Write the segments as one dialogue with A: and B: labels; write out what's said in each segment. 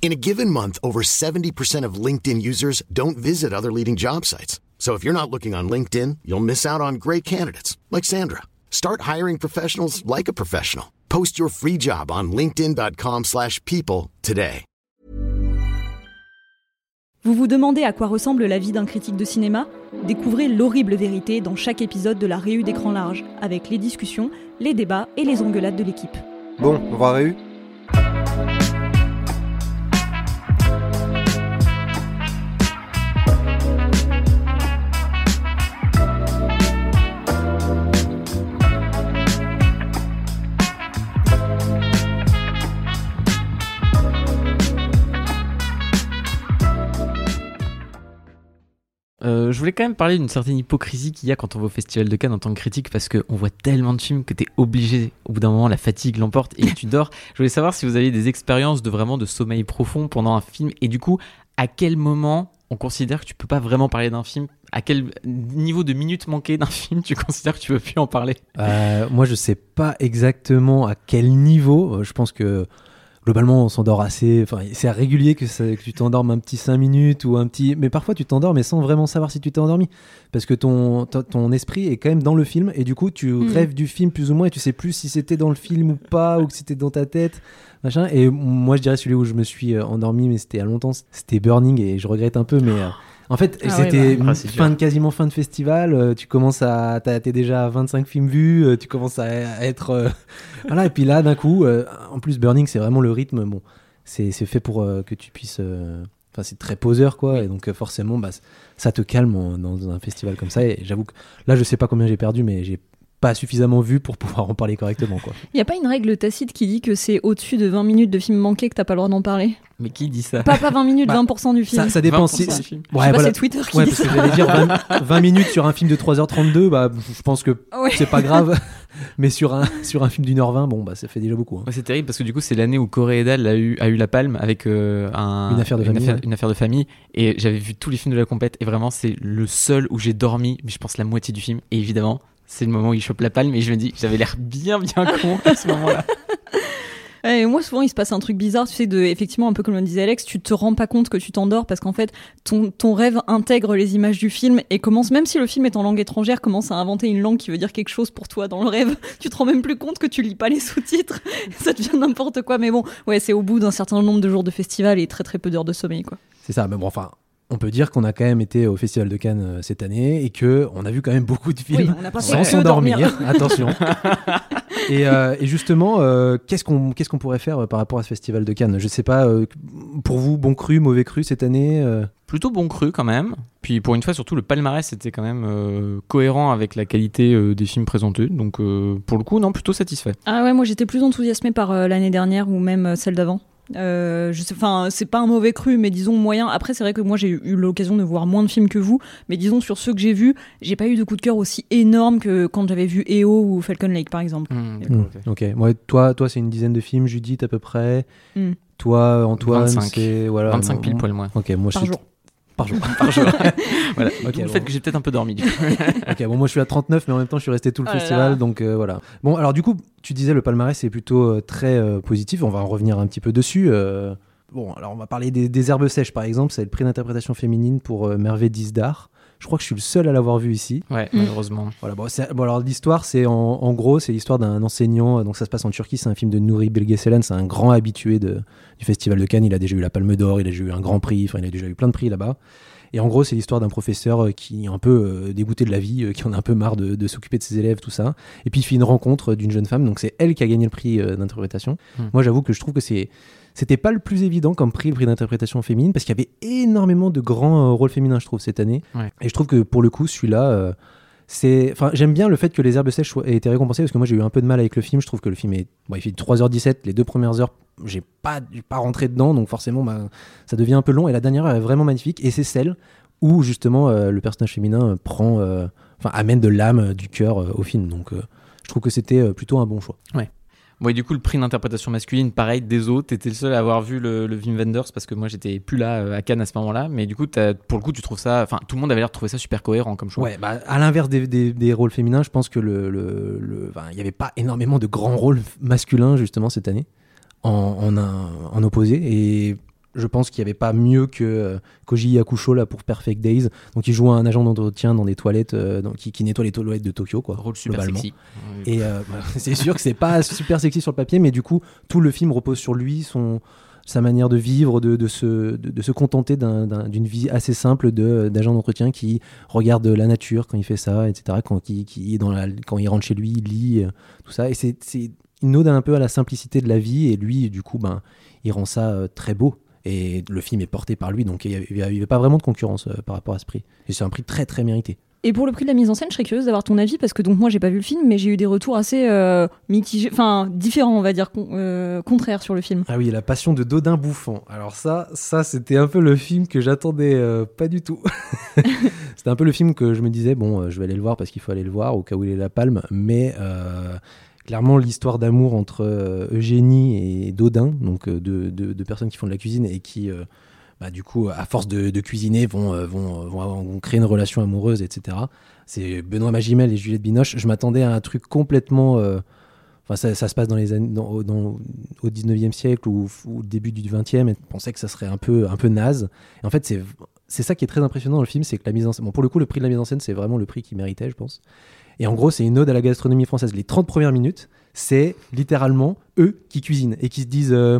A: In a given month, over 70% of LinkedIn users don't visit other leading job sites. So if you're not looking on LinkedIn, you'll miss out on great candidates like Sandra. Start hiring professionals like a professional. Post your free job on linkedin.com/people slash people today.
B: Vous vous demandez à quoi ressemble la vie d'un critique de cinéma? Découvrez l'horrible vérité dans chaque épisode de la Réu d'écran large, avec les discussions, les débats et les engueulades de l'équipe.
C: Bon, on va Réu
D: Euh, je voulais quand même parler d'une certaine hypocrisie qu'il y a quand on va au Festival de Cannes en tant que critique parce qu'on voit tellement de films que tu es obligé, au bout d'un moment, la fatigue l'emporte et tu dors. Je voulais savoir si vous avez des expériences de vraiment de sommeil profond pendant un film et du coup, à quel moment on considère que tu peux pas vraiment parler d'un film? À quel niveau de minutes manquées d'un film tu considères que tu veux plus en parler?
E: Euh, moi, je sais pas exactement à quel niveau. Euh, Je pense que globalement, on s'endort assez. Enfin, c'est régulier que, ça- que tu t'endormes un petit 5 minutes ou un petit. Mais parfois, tu t'endors, mais sans vraiment savoir si tu t'es endormi. Parce que ton, esprit est quand même dans le film et du coup, tu
B: Mhm.
E: rêves du film plus ou moins et tu sais plus si c'était dans le film ou pas ou que c'était dans ta tête. Machin. Et moi, je dirais celui où je me suis euh, endormi, mais c'était a longtemps, c'était Burning et je regrette un peu, mais. En fait,
B: Ah ouais,
E: c'était
D: bah. Ah,
E: fin de, quasiment fin de festival. euh, tu commences à, t'as- t'es déjà à 25 films vus. euh, tu commences à, être, euh, voilà. Et puis là, d'un coup, euh, en plus, Burning, c'est vraiment le rythme. Bon, c'est c'est fait pour euh, que tu puisses. euh, Enfin, c'est très poseur, quoi. Et donc, forcément, bah, ça te calme en- dans un festival comme ça. Et j'avoue que là, je sais pas combien j'ai perdu, mais j'ai pas suffisamment vu pour pouvoir en parler correctement, quoi.
B: Il n'y a pas une règle tacite qui dit que c'est au-dessus de 20 minutes de film manqué que t'as pas le droit d'en parler?
D: Mais qui dit ça?
B: Pas, pas 20 minutes,
E: Bah,
B: 20% du film.
E: Ça, ça dépend
D: 20%
E: si. Ouais, voilà.
B: c'est Twitter qui
E: Ouais,
B: dit
E: parce
B: ça.
E: que j'allais dire 20, 20 minutes sur un film de 3h32, bah, je pense que
B: Ouais.
E: c'est pas grave. Mais sur un, sur un film d'une heure 20, bon, bah, ça fait déjà beaucoup. hein.
D: Ouais, c'est terrible parce que du coup, c'est l'année où Coréedal a eu, a eu la palme avec euh, un,
E: Une affaire de famille,
D: affaire, une affaire de famille. Et j'avais vu tous les films de la compète et vraiment, c'est le seul où j'ai dormi, mais je pense la moitié du film. Et évidemment, c'est le moment où il chope la palme et je me dis, j'avais l'air bien, bien con à ce moment-là.
B: Et moi, souvent, il se passe un truc bizarre, tu sais, de, effectivement, un peu comme le disait Alex, tu te rends pas compte que tu t'endors parce qu'en fait, ton, ton rêve intègre les images du film et commence, même si le film est en langue étrangère, commence à inventer une langue qui veut dire quelque chose pour toi dans le rêve. Tu te rends même plus compte que tu lis pas les sous-titres. Ça devient n'importe quoi. Mais bon, ouais, c'est au bout d'un certain nombre de jours de festival et très très peu d'heures de sommeil, quoi.
E: C'est ça, mais bon, enfin. On peut dire qu'on a quand même été au Festival de Cannes euh, cette année et que on a vu quand même beaucoup de films
B: Oui, on
E: sans s'endormir.
B: dormir.
E: Attention. et, euh, et justement, euh, qu'est-ce qu'on qu'est-ce qu'on pourrait faire par rapport à ce Festival de Cannes? Je sais pas, euh, pour vous, bon cru, mauvais cru cette année euh,
D: Plutôt bon cru quand même. Puis pour une fois, surtout, le palmarès était quand même euh, cohérent avec la qualité euh, des films présentés. Donc euh, pour le coup, non, plutôt satisfait.
B: Ah ouais, moi j'étais plus enthousiasmée par euh, l'année dernière ou même euh, celle d'avant. Euh, je sais, enfin, c'est pas un mauvais cru, mais disons moyen. Après, c'est vrai que moi j'ai eu l'occasion de voir moins de films que vous, mais disons sur ceux que j'ai vus, j'ai pas eu de coup de cœur aussi énorme que quand j'avais vu EO ou Falcon Lake par exemple.
D: Hmm,
E: hmm,
D: ok.
E: Ouais, toi, toi, c'est une dizaine de films. Judith à peu près.
B: Hmm.
E: Toi, Antoine,
D: 25.
E: c'est voilà.
D: 25
E: bon,
D: pile poil moins.
E: Ok, moi
B: Par
E: je suis
B: jour.
E: Par jour.
D: Par jour. voilà. Le
E: bon.
D: fait que j'ai peut-être un peu dormi. Du coup.
E: ok, bon, moi je suis à 39, mais en même temps je suis resté tout le
B: Oh
E: festival,
B: là.
E: donc euh, voilà. Bon, alors du coup, tu disais le palmarès est plutôt euh, très euh, positif. On va en revenir un petit peu dessus. euh. Bon, alors on va parler des, des herbes sèches par exemple. C'est le prix d'interprétation féminine pour euh, Merveille Disdar. Je crois que je suis le seul à l'avoir vu ici.
D: Ouais,
B: Mm.
D: malheureusement.
E: Voilà, bon, alors l'histoire, c'est en, en gros, c'est l'histoire d'un enseignant. euh, Donc ça se passe en Turquie. C'est un film de Nouri Bilgeselen. C'est un grand habitué de, du festival de Cannes. Il a déjà eu la Palme d'Or. Il a déjà eu un grand prix. Enfin, il a déjà eu plein de prix là-bas. Et en gros, c'est l'histoire d'un professeur euh, qui est un peu euh, dégoûté de la vie, euh, qui en a un peu marre de, de s'occuper de ses élèves, tout ça. Et puis il fait une rencontre d'une jeune femme. Donc c'est elle qui a gagné le prix euh, d'interprétation.
D: Hmm.
E: Moi, j'avoue que je trouve que c'est c'était pas le plus évident comme prix, le prix d'interprétation féminine, parce qu'il y avait énormément de grands euh, rôles féminins, je trouve, cette année.
D: Ouais.
E: Et je trouve que pour le coup, celui-là, euh, c'est, enfin, j'aime bien le fait que les herbes sèches aient été récompensées parce que moi j'ai eu un peu de mal avec le film. Je trouve que le film est, bon, il fait 3h17, les deux premières heures, j'ai pas, pas rentré dedans, donc forcément, bah, ça devient un peu long. Et la dernière heure est vraiment magnifique, et c'est celle où justement euh, le personnage féminin prend, enfin, amène de l'âme, du cœur au film. Donc, je trouve que c'était plutôt un bon choix.
D: Bon, du coup, le prix d'interprétation masculine, pareil, des autres. T'étais le seul à avoir vu le, le Wim Wenders parce que moi, j'étais plus là euh, à Cannes à ce moment-là. Mais du coup, pour le coup, tu trouves ça. Enfin, tout le monde avait l'air de trouver ça super cohérent comme choix.
E: Ouais, bah, à l'inverse des, rôles féminins, je pense que le, le- il n'y avait pas énormément de grands rôles masculins justement cette année en, en, en opposé. Et je pense qu'il n'y avait pas mieux que euh, Koji Yakusho là pour Perfect Days. Donc il joue un agent d'entretien dans des toilettes, euh, dans- qui, qui nettoie les toilettes de Tokyo, quoi.
D: Rôle super sexy.
E: Et euh, bah, c'est sûr que c'est pas super sexy sur le papier, mais du coup, tout le film repose sur lui, son, sa manière de vivre, de, de se, de, de se contenter d'un- d'un- d'une vie assez simple de- d'agent d'entretien qui regarde la nature quand il fait ça, etc. Quand il, qui est dans la, quand il rentre chez lui, il lit, euh, tout ça. Et c'est une ode un peu à la simplicité de la vie, et lui, du coup, ben, il rend ça très beau. Et le film est porté par lui, donc il n'y avait, pas vraiment de concurrence euh, par rapport à ce prix. Et c'est un prix très très mérité.
B: Et pour le prix de la mise en scène, je serais curieuse d'avoir ton avis parce que donc moi j'ai pas vu le film, mais j'ai eu des retours assez euh, mitigés, enfin différents, on va dire, con- euh, contraires sur le film.
E: Ah oui, la passion de Dodin bouffant. Alors ça, ça c'était un peu le film que j'attendais euh, pas du tout. c'était un peu le film que je me disais bon, je vais aller le voir parce qu'il faut aller le voir au cas où il est la palme, mais clairement l'histoire d'amour entre euh, Eugénie et Dodin, donc euh, deux, personnes qui font de la cuisine et qui euh, bah, du coup, à force de, cuisiner, vont, euh, vont, créer une relation amoureuse, etc. C'est Benoît Magimel et Juliette Binoche. Je m'attendais à un truc complètement. Enfin, ça, ça se passe dans les années, au- dans- au 19e siècle ou, au début du 20e. Et on pensait que ça serait un peu, un peu naze. Et en fait, c'est, c'est ça qui est très impressionnant dans le film, c'est que la mise en scène. Bon, pour le coup, le prix de la mise en scène, c'est vraiment le prix qui méritait, je pense. Et en gros, c'est une ode à la gastronomie française. Les 30 premières minutes, c'est littéralement eux qui cuisinent et qui se disent euh,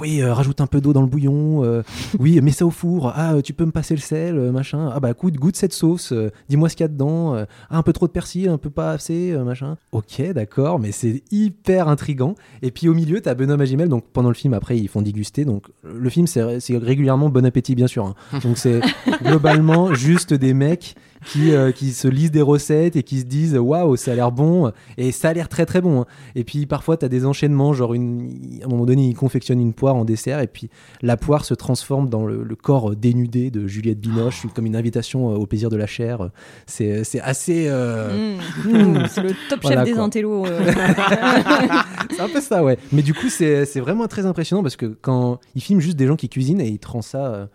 E: Oui, euh, rajoute un peu d'eau dans le bouillon. euh, oui, mets ça au four. Ah, tu peux me passer le sel, machin. Ah, bah, goûte, goûte cette sauce. Dis-moi ce qu'il y a dedans. ah, un peu trop de persil, un peu pas assez, machin. Ok, d'accord, mais c'est hyper intrigant. Et puis au milieu, t'as Benoît Magimel. Donc pendant le film, après, ils font déguster. Donc le film, c'est c'est régulièrement bon appétit, bien sûr. hein. Donc c'est globalement juste des mecs qui, qui se lisent des recettes et qui se disent waouh, ça a l'air bon. Et ça a l'air très très bon. hein. Et puis parfois, tu as des enchaînements, genre une... à un moment donné, ils confectionnent une poire en dessert et puis la poire se transforme dans le, le corps dénudé de Juliette Binoche, comme une invitation euh, au plaisir de la chair. C'est c'est assez. euh,
B: Mmh. Mmh, c'est le top
E: Voilà,
B: chef des
E: quoi.
B: intellos. euh.
E: c'est un peu ça, ouais. Mais du coup, c'est c'est vraiment très impressionnant parce que quand ils filment juste des gens qui cuisinent et ils te rendent ça euh,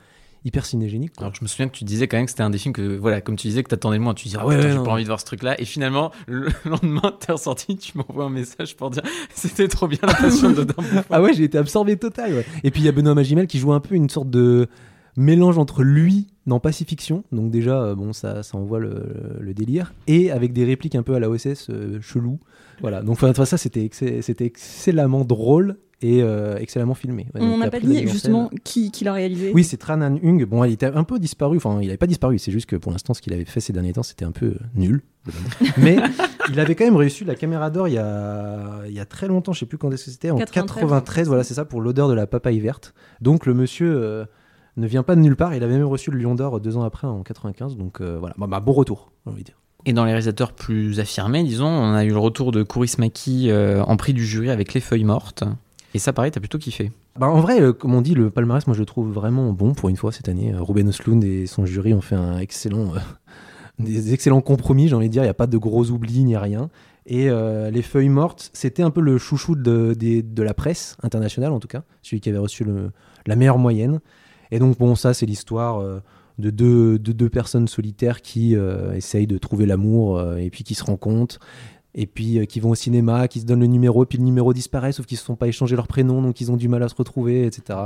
E: hyper cinégénique. quoi.
D: Alors je me souviens que tu disais quand même que c'était un des films que, voilà, comme tu disais, que t'attendais le moins. Tu disais,
E: Ah
D: ah
E: ouais,
D: j'ai pas envie de voir ce truc-là. Et finalement, le lendemain, t'es ressorti, tu m'envoies un message pour dire, c'était trop bien la passion de.
E: Ah ouais, j'ai été absorbé total. ouais. Et puis il y a Benoît Magimel qui joue un peu une sorte de mélange entre lui dans Pacifiction, donc déjà euh, bon ça, ça envoie le, le délire, et avec des répliques un peu à la OSS euh, chelou. Voilà, donc enfin, ça c'était c'était excellemment drôle et euh, excellemment filmé. Ouais,
B: On n'a pas dit justement qui, qui l'a réalisé.
E: Oui, c'est Tran Han Hung. Bon, il était un peu disparu. Enfin, il n'avait pas disparu. C'est juste que pour l'instant, ce qu'il avait fait ces derniers temps, c'était un peu euh, nul. Mais il avait quand même reçu la caméra d'or il y a, il y a très longtemps. Je sais plus quand est-ce que c'était. En
B: 93,
E: 93, voilà, c'est ça, pour l'odeur de la papaye verte. Donc le monsieur euh, ne vient pas de nulle part. Il avait même reçu le Lion d'or deux ans après, en 95. Donc euh, voilà, bah, bah, bon retour, j'ai envie de dire.
D: Et dans les réalisateurs plus affirmés, disons, on a eu le retour de Kaurismäki euh, en prix du jury avec Les Feuilles Mortes. Et ça, pareil, t'as plutôt kiffé.
E: Bah, en vrai, euh, comme on dit, le palmarès, moi je le trouve vraiment bon pour une fois cette année. Euh, Ruben Östlund et son jury ont fait un excellent, euh, des excellents compromis, j'ai envie de dire. Il n'y a pas de gros oublis ni rien. Et Les Feuilles Mortes, c'était un peu le chouchou de, la presse internationale, en tout cas. Celui qui avait reçu la meilleure moyenne. Et donc, bon, ça, c'est l'histoire de, deux, de deux personnes solitaires qui euh, essayent de trouver l'amour euh, et puis qui se rencontrent. Et puis euh, qui vont au cinéma, qui se donnent le numéro, puis le numéro disparaît, sauf qu'ils ne se sont pas échangé leur prénom, donc ils ont du mal à se retrouver, etc.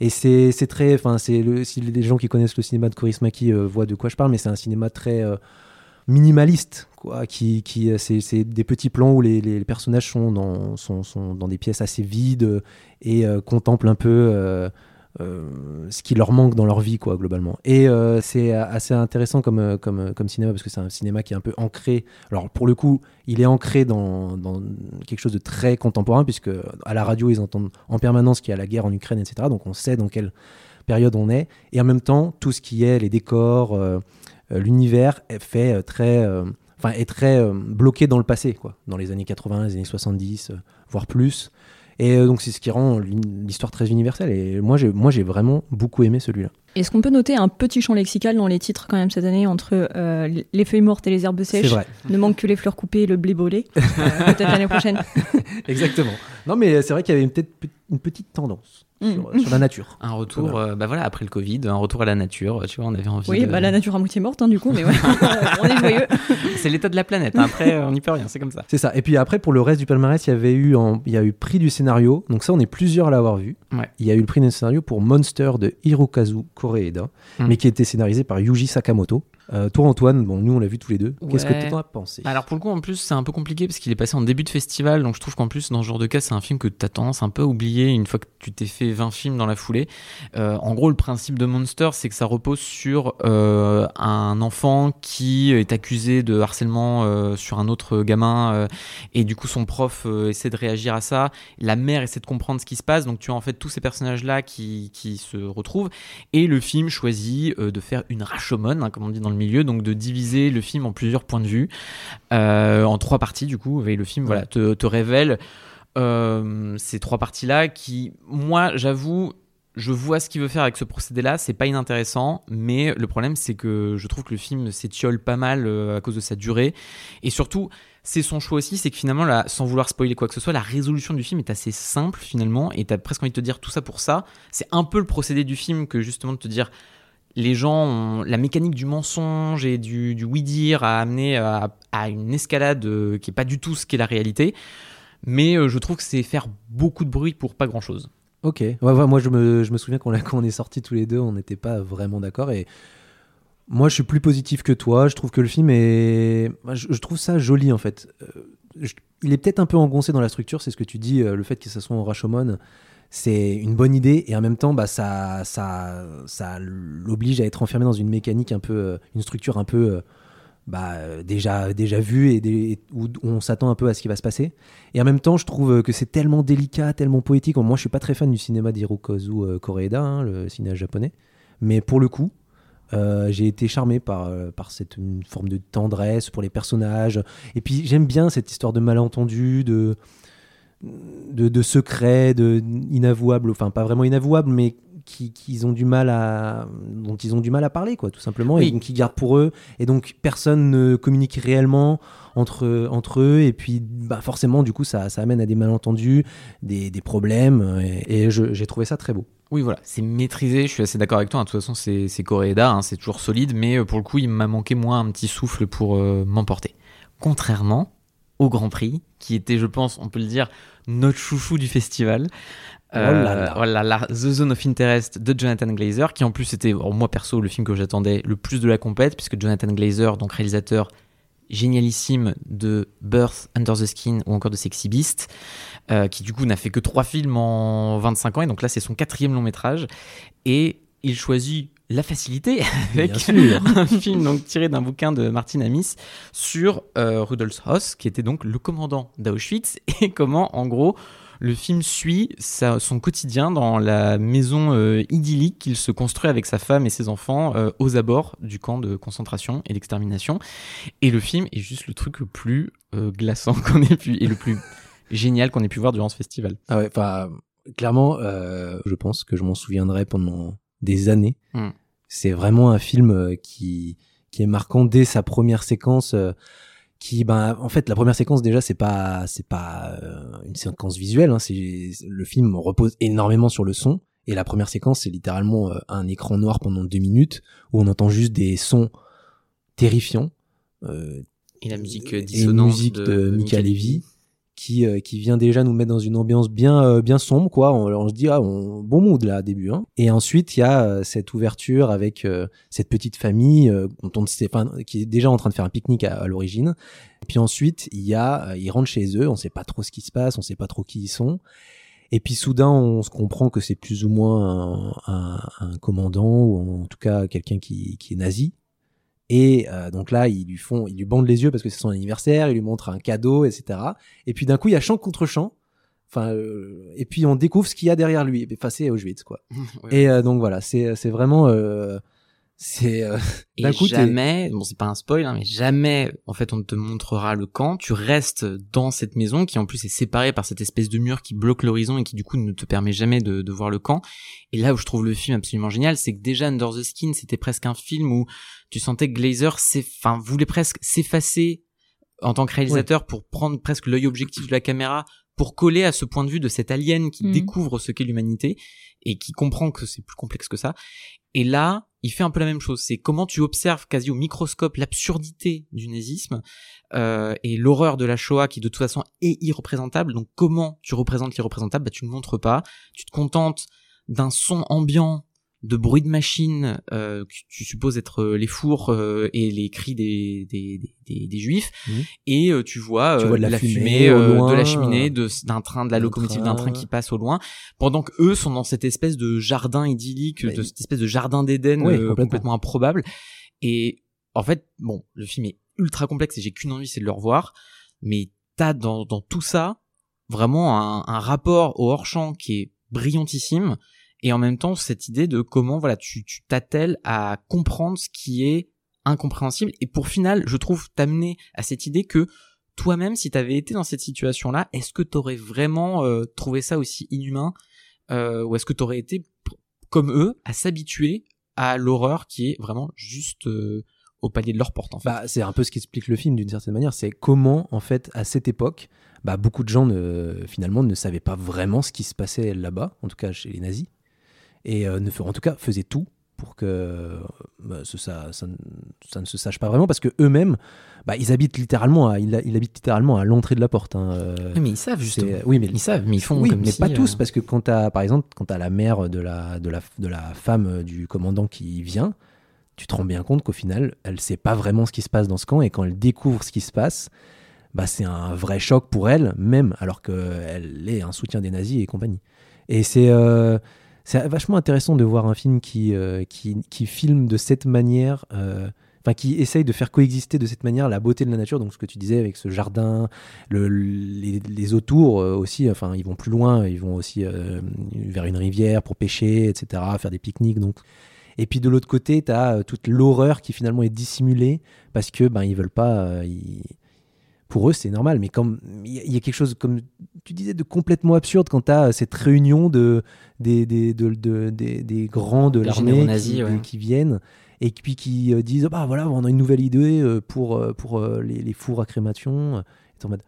E: Et, et c'est très. Enfin, c'est le- si les gens qui connaissent le cinéma de Kaurismäki euh, voient de quoi je parle, mais c'est un cinéma très. minimaliste quoi qui, qui c'est des petits plans où les, les personnages sont dans sont, sont dans des pièces assez vides et contemplent un peu ce qui leur manque dans leur vie quoi globalement. Et euh, c'est assez intéressant comme euh, comme euh, comme cinéma parce que c'est un cinéma qui est un peu ancré. Alors pour le coup il est ancré dans, quelque chose de très contemporain puisque à la radio ils entendent en permanence qu'il y a la guerre en Ukraine etc donc on sait dans quelle période on est. Et en même temps tout ce qui est les décors euh, euh, l'univers est fait euh, très euh, enfin est très euh, bloqué dans le passé, quoi, dans les années 80, les années 70, euh, voire plus. Et euh, donc c'est ce qui rend l'hi- l'histoire très universelle. Et moi j'ai moi j'ai vraiment beaucoup aimé celui-là.
B: Est-ce qu'on peut noter un petit champ lexical dans les titres quand même cette année entre euh, les feuilles mortes et les herbes sèches?
E: Vrai,
B: Ne manque que les fleurs coupées et le blé brûlé. Euh, Peut-être l'année prochaine.
E: exactement. Non mais c'est vrai qu'il y avait peut-être pe- une petite tendance
B: Mm.
E: sur, sur la nature.
D: Un retour, euh, bah voilà, après le Covid, un retour à la nature. Tu vois, on avait envie.
B: Oui,
D: de-
B: bah la nature à moitié morte hein, du coup, mais ouais, on est joyeux.
D: C'est l'état de la planète. hein. Après, on n'y peut rien. C'est comme ça.
E: C'est ça. Et puis après, pour le reste du palmarès, il y avait eu, en- il y a eu prix du scénario. Donc ça, on est plusieurs à l'avoir vu.
D: Ouais.
E: Il y a eu le prix du scénario pour Monster de Hirokazu Koreeda,
D: Mm.
E: mais qui a été scénarisé par Yuji Sakamoto. Euh, toi, Antoine, bon, nous, on l'a vu tous les deux. Qu'est-ce que tu en as pensé?
D: Alors pour le coup, en plus, c'est un peu compliqué parce qu'il est passé en début de festival, donc je trouve qu'en plus, dans ce genre de cas, c'est un film que tu as tendance un peu à oublier une fois que tu t'es fait 20 films dans la foulée. Euh, en gros, le principe de Monster, c'est que ça repose sur euh, un enfant qui est accusé de harcèlement euh, sur un autre gamin, euh, et du coup, son prof euh, essaie de réagir à ça. La mère essaie de comprendre ce qui se passe, donc tu as en fait tous ces personnages-là qui, qui se retrouvent, et le film choisit euh, de faire une rashomon, hein, comme on dit dans le milieu, donc de diviser le film en plusieurs points de vue, euh, en trois parties du coup. Et le film voilà, te, te révèle euh, ces trois parties-là qui, moi, j'avoue, je vois ce qu'il veut faire avec ce procédé-là, c'est pas inintéressant, mais le problème c'est que je trouve que le film s'étiole pas mal euh, à cause de sa durée, et surtout c'est son choix aussi, c'est que finalement, là, sans vouloir spoiler quoi que ce soit, la résolution du film est assez simple finalement, et t'as presque envie de te dire tout ça pour ça. C'est un peu le procédé du film que justement de te dire les gens ont la mécanique du mensonge et du, oui-dire à amener à, une escalade euh, qui est pas du tout ce qu'est la réalité. Mais euh, je trouve que c'est faire beaucoup de bruit pour pas grand-chose.
E: Ok. Moi, je me, souviens qu'on est sortis tous les deux, on n'était pas vraiment d'accord. Et moi, je suis plus positif que toi. Je trouve que le film est. Je, trouve ça joli, en fait. Euh, Il est peut-être un peu engoncé dans la structure, c'est ce que tu dis, le fait que ça soit en Rashomon. C'est une bonne idée et en même temps, bah, ça, ça, ça l'oblige à être enfermé dans une mécanique un peu, euh, une structure un peu euh, bah, euh, déjà, déjà vue et où on s'attend un peu à ce qui va se passer. Et en même temps, je trouve que c'est tellement délicat, tellement poétique. Moi, je suis pas très fan du cinéma d'Hirokazu euh, Koreeda, hein, le cinéaste japonais. Mais pour le coup, euh, j'ai été charmé par, euh, par cette forme de tendresse pour les personnages. Et puis, j'aime bien cette histoire de malentendu, de, de, de secrets, de inavouables, enfin pas vraiment inavouables, mais qui, qui ont du mal à, dont ils ont du mal à parler, quoi, tout simplement, et donc qui gardent pour eux. Et donc, personne ne communique réellement entre, entre eux, et puis bah, forcément, du coup, ça, ça amène à des malentendus, des, des problèmes, et, j'ai trouvé ça très beau.
D: Oui, voilà, c'est maîtrisé, je suis assez d'accord avec toi. hein. De toute façon, c'est Koreeda, hein, c'est toujours solide, mais euh, pour le coup, il m'a manqué, moi, un petit souffle pour euh, m'emporter. Contrairement au Grand Prix, qui était, je pense, on peut le dire, notre chouchou du festival.
E: Oh là là.
D: voilà, la- The Zone of Interest de Jonathan Glazer, qui en plus était, moi perso, le film que j'attendais le plus de la compète, puisque Jonathan Glazer, donc réalisateur génialissime de Birth, Under the Skin ou encore de Sexy Beast, euh, qui du coup n'a fait que trois films en 25 ans, et donc là c'est son quatrième long métrage, et il choisit la facilité avec un film donc tiré d'un bouquin de Martin Amis sur euh, Rudolf Hoss, qui était donc le commandant d'Auschwitz, et comment en gros le film suit sa- son quotidien dans la maison euh, idyllique qu'il se construit avec sa femme et ses enfants euh, aux abords du camp de concentration et d'extermination. Et le film est juste le truc le plus glaçant qu'on ait pu et le plus génial qu'on ait pu voir durant ce festival.
E: Ah ouais, enfin, clairement, je pense que je m'en souviendrai pendant des années.
D: Mm.
E: C'est vraiment un film euh, qui, qui est marquant dès sa première séquence. euh, qui, ben, en fait, la première séquence déjà, c'est pas, c'est pas euh, une séquence visuelle. Hein, c'est le film repose énormément sur le son. Et la première séquence, c'est littéralement un écran noir pendant deux minutes où on entend juste des sons terrifiants. Euh,
D: Et la musique
E: et
D: dissonante
E: une musique de, Mika Levy qui, euh, qui vient déjà nous mettre dans une ambiance bien, euh, bien sombre, quoi. On, on se dit, ah, on, bon mood là, début. Hein. Et ensuite, il y a euh, cette ouverture avec euh, cette petite famille euh, dont ne qui est déjà en train de faire un pique-nique à, à l'origine. Puis ensuite, il y a, euh, ils rentrent chez eux, on sait pas trop ce qui se passe, on sait pas trop qui ils sont. Et puis soudain, on se comprend que c'est plus ou moins un, un, un commandant ou en tout cas quelqu'un qui, qui est nazi. Et euh, donc là, ils lui font, ils lui bandent les yeux parce que c'est son anniversaire, ils lui montrent un cadeau, etc. Et puis d'un coup, il y a chant contre chant. Enfin, euh, et puis on découvre ce qu'il y a derrière lui. Enfin, c'est Auschwitz, quoi. Et euh, donc voilà, c'est c'est vraiment euh, C'est euh,
D: Et
E: d'un coup,
D: jamais, bon c'est pas un spoil, hein, mais jamais en fait on ne te montrera le camp. Tu restes dans cette maison qui en plus est séparée par cette espèce de mur qui bloque l'horizon et qui du coup ne te permet jamais de, de voir le camp. Et là où je trouve le film absolument génial, c'est que déjà Under the Skin c'était presque un film où tu sentais que Glazer enfin, voulait presque s'effacer en tant que réalisateur pour prendre presque l'œil objectif de la caméra pour coller à ce point de vue de cet alien qui
B: Mhm.
D: découvre ce qu'est l'humanité et qui comprend que c'est plus complexe que ça. Et là, il fait un peu la même chose. C'est comment tu observes quasi au microscope l'absurdité du nazisme euh, et l'horreur de la Shoah qui de toute façon est irreprésentable. Donc comment tu représentes l'irreprésentable? Bah tu ne montres pas. Tu te contentes d'un son ambiant de bruit de machine euh, que tu supposes être euh, les fours euh, et les cris des, des, des, des- juifs.
E: Mhm.
D: et euh, tu vois,
E: Tu
D: euh,
E: vois de la
D: la
E: fumée
D: euh,
E: loin,
D: de la cheminée de d'un train de la locomotive d'un train qui passe au loin. Pendant que eux sont dans cette espèce de jardin idyllique
E: Bah,
D: de cette espèce de jardin d'Éden euh,
E: complètement.
D: complètement improbable. Et en fait bon le film est ultra complexe et j'ai qu'une envie c'est de le revoir. Mais t'as dans, dans tout ça vraiment un, un rapport au hors-champ qui est brillantissime et en même temps cette idée de comment voilà tu t'attelles à comprendre ce qui est incompréhensible. Et pour final je trouve t'amener à cette idée que toi-même si t'avais été dans cette situation là est-ce que t'aurais vraiment euh, trouvé ça aussi inhumain euh, ou est-ce que t'aurais été comme eux à s'habituer à l'horreur qui est vraiment juste euh, au palier de leur porte en fait?
E: Bah, c'est un peu ce qui explique le film d'une certaine manière. C'est comment, en fait, à cette époque, bah, beaucoup de gens ne, finalement ne savaient pas vraiment ce qui se passait là-bas, en tout cas chez les nazis, et euh, ne, en tout cas faisaient tout pour que euh, bah, ce- ça, ça, ne- ça ne se sache pas vraiment, parce que eux-mêmes, bah, ils habitent littéralement, à, ils, ils habitent littéralement à l'entrée de la porte. hein, euh,
D: Oui, mais ils savent justement
E: oui, mais
D: ils savent mais ils font
E: oui,
D: comme
E: mais
D: si,
E: pas
D: euh,
E: tous, parce que quand t'as, par exemple, quand t'as la mère de la, de, la, de la femme du commandant qui vient, tu te rends bien compte qu'au final, elle sait pas vraiment ce qui se passe dans ce camp, et quand elle découvre ce qui se passe, bah, c'est un vrai choc pour elle, même alors qu'elle est un soutien des nazis et compagnie. Et c'est, euh, c'est vachement intéressant de voir un film qui, euh, qui, filme de cette manière, euh, enfin qui essaye de faire coexister de cette manière la beauté de la nature, donc ce que tu disais avec ce jardin, le, les, les autours euh, aussi, enfin ils vont plus loin, ils vont aussi vers une rivière pour pêcher, etc., faire des pique-niques. Donc. Et puis de l'autre côté, tu as toute l'horreur qui finalement est dissimulée parce que ben ils veulent pas. Pour eux, c'est normal, mais comme il y, a- quelque chose, comme tu disais, de complètement absurde quand tu as cette réunion de, des, des, de- de- des, des grands de l'armée qui,
D: nazis, ouais.
E: qui viennent et puis qui euh, disent bah voilà on a une nouvelle idée euh, pour euh, pour les, les fours à crémation et en mode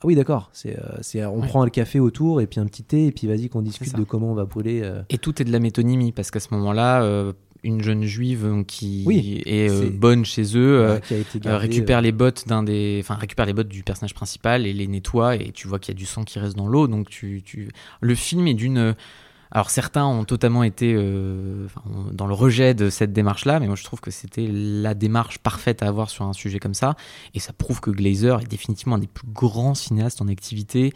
E: ah oui d'accord c'est c'est on
D: Ouais.
E: prend un café autour et puis un petit thé et puis vas-y qu'on discute de comment on va brûler euh.
D: Et tout est de la métonymie, parce qu'à ce moment-là, euh, une jeune juive qui
E: Oui,
D: est euh, bonne chez eux euh,
E: Ouais, qui a été
D: euh, récupère les bottes d'un des, enfin récupère les bottes du personnage principal et les nettoie et tu vois qu'il y a du sang qui reste dans l'eau. Donc tu, tu, le film est d'une, alors certains ont totalement été euh, dans le rejet de cette démarche-là, mais moi je trouve que c'était la démarche parfaite à avoir sur un sujet comme ça et ça prouve que Glazer est définitivement un des plus grands cinéastes en activité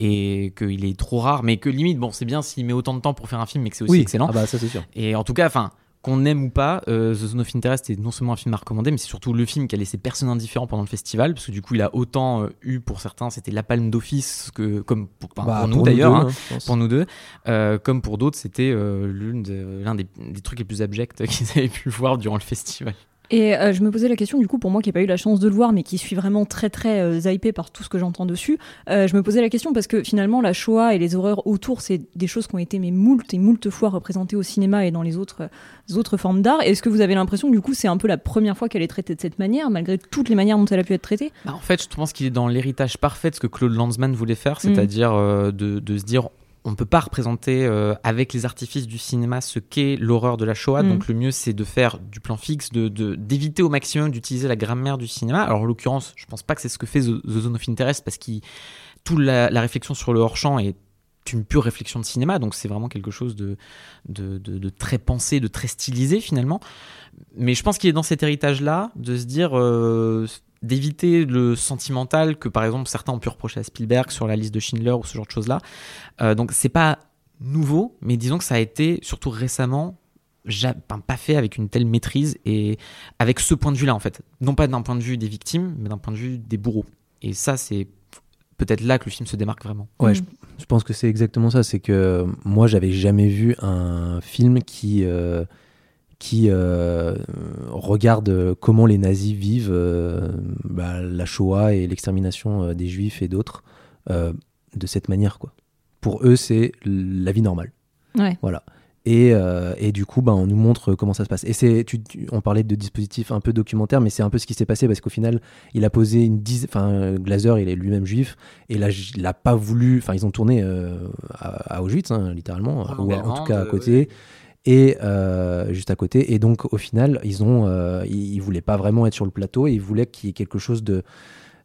D: et qu'il est trop rare, mais que limite bon c'est bien s'il met autant de temps pour faire un film, mais que c'est aussi
E: oui
D: excellent.
E: ah bah ça c'est sûr
D: Et en tout cas, enfin, qu'on aime ou pas, euh, The Zone of Interest est non seulement un film à recommander, mais c'est surtout le film qui a laissé personne indifférent pendant le festival, parce que du coup, il a autant euh, eu pour certains, c'était la palme d'office que comme pour,
E: Bah,
D: pour nous d'ailleurs, hein,
E: hein,
D: pour nous deux, euh, comme pour d'autres, c'était de- l'un des, des trucs les plus abjects qu'ils avaient pu voir durant le festival.
B: Et euh, je me posais la question, du coup, pour moi qui n'ai pas eu la chance de le voir, mais qui suis vraiment très très euh, zappé par tout ce que j'entends dessus, euh, je me posais la question parce que finalement, la Shoah et les horreurs autour, c'est des choses qui ont été mais moult et moult fois représentées au cinéma et dans les autres, euh, autres formes d'art. Est-ce que vous avez l'impression, du coup, c'est un peu la première fois qu'elle est traitée de cette manière, malgré toutes les manières dont elle a pu être traitée?
D: Bah, en fait, je pense qu'il est dans l'héritage parfait de ce que Claude Lanzmann voulait faire, c'est-à-dire euh, de, de se dire on ne peut pas représenter euh, avec les artifices du cinéma ce qu'est l'horreur de la Shoah.
B: Mm.
D: Donc le mieux, c'est de faire du plan fixe, de de- d'éviter au maximum d'utiliser la grammaire du cinéma. Alors en l'occurrence, je pense pas que c'est ce que fait The, The Zone of Interest parce que toute la, la réflexion sur le hors-champ est une pure réflexion de cinéma, donc c'est vraiment quelque chose de, de, de- de très pensé, de très stylisé finalement. Mais je pense qu'il est dans cet héritage-là de se dire euh, d'éviter le sentimental que par exemple certains ont pu reprocher à Spielberg sur la liste de Schindler ou ce genre de choses-là. Euh, donc c'est pas nouveau, mais disons que ça a été surtout récemment pas fait avec une telle maîtrise et avec ce point de vue-là en fait. Non pas d'un point de vue des victimes, mais d'un point de vue des bourreaux. Et ça c'est peut-être là que le film se démarque vraiment.
E: Ouais,
B: Mm.
E: je, je pense que c'est exactement ça. C'est que moi, j'avais jamais vu un film qui, euh, qui euh, regarde comment les nazis vivent euh, bah, la Shoah et l'extermination euh, des juifs et d'autres euh, de cette manière. Quoi. Pour eux, c'est la vie normale.
B: Ouais.
E: Voilà. Et, euh, et du coup, bah, on nous montre comment ça se passe. Et c'est, tu, tu- on parlait de dispositifs un peu documentaires, mais c'est un peu ce qui s'est passé parce qu'au final, il a posé une dizaine. Enfin, Glazer, il est lui-même juif, et là, il n'a pas voulu. Enfin, ils ont tourné euh, à, à Auschwitz, hein, littéralement,
D: En
E: ou à- en tout cas à côté. Et euh, juste à côté. Et donc, au final, ils ont, euh, ils, voulaient pas vraiment être sur le plateau ils voulaient qu'il y ait quelque chose de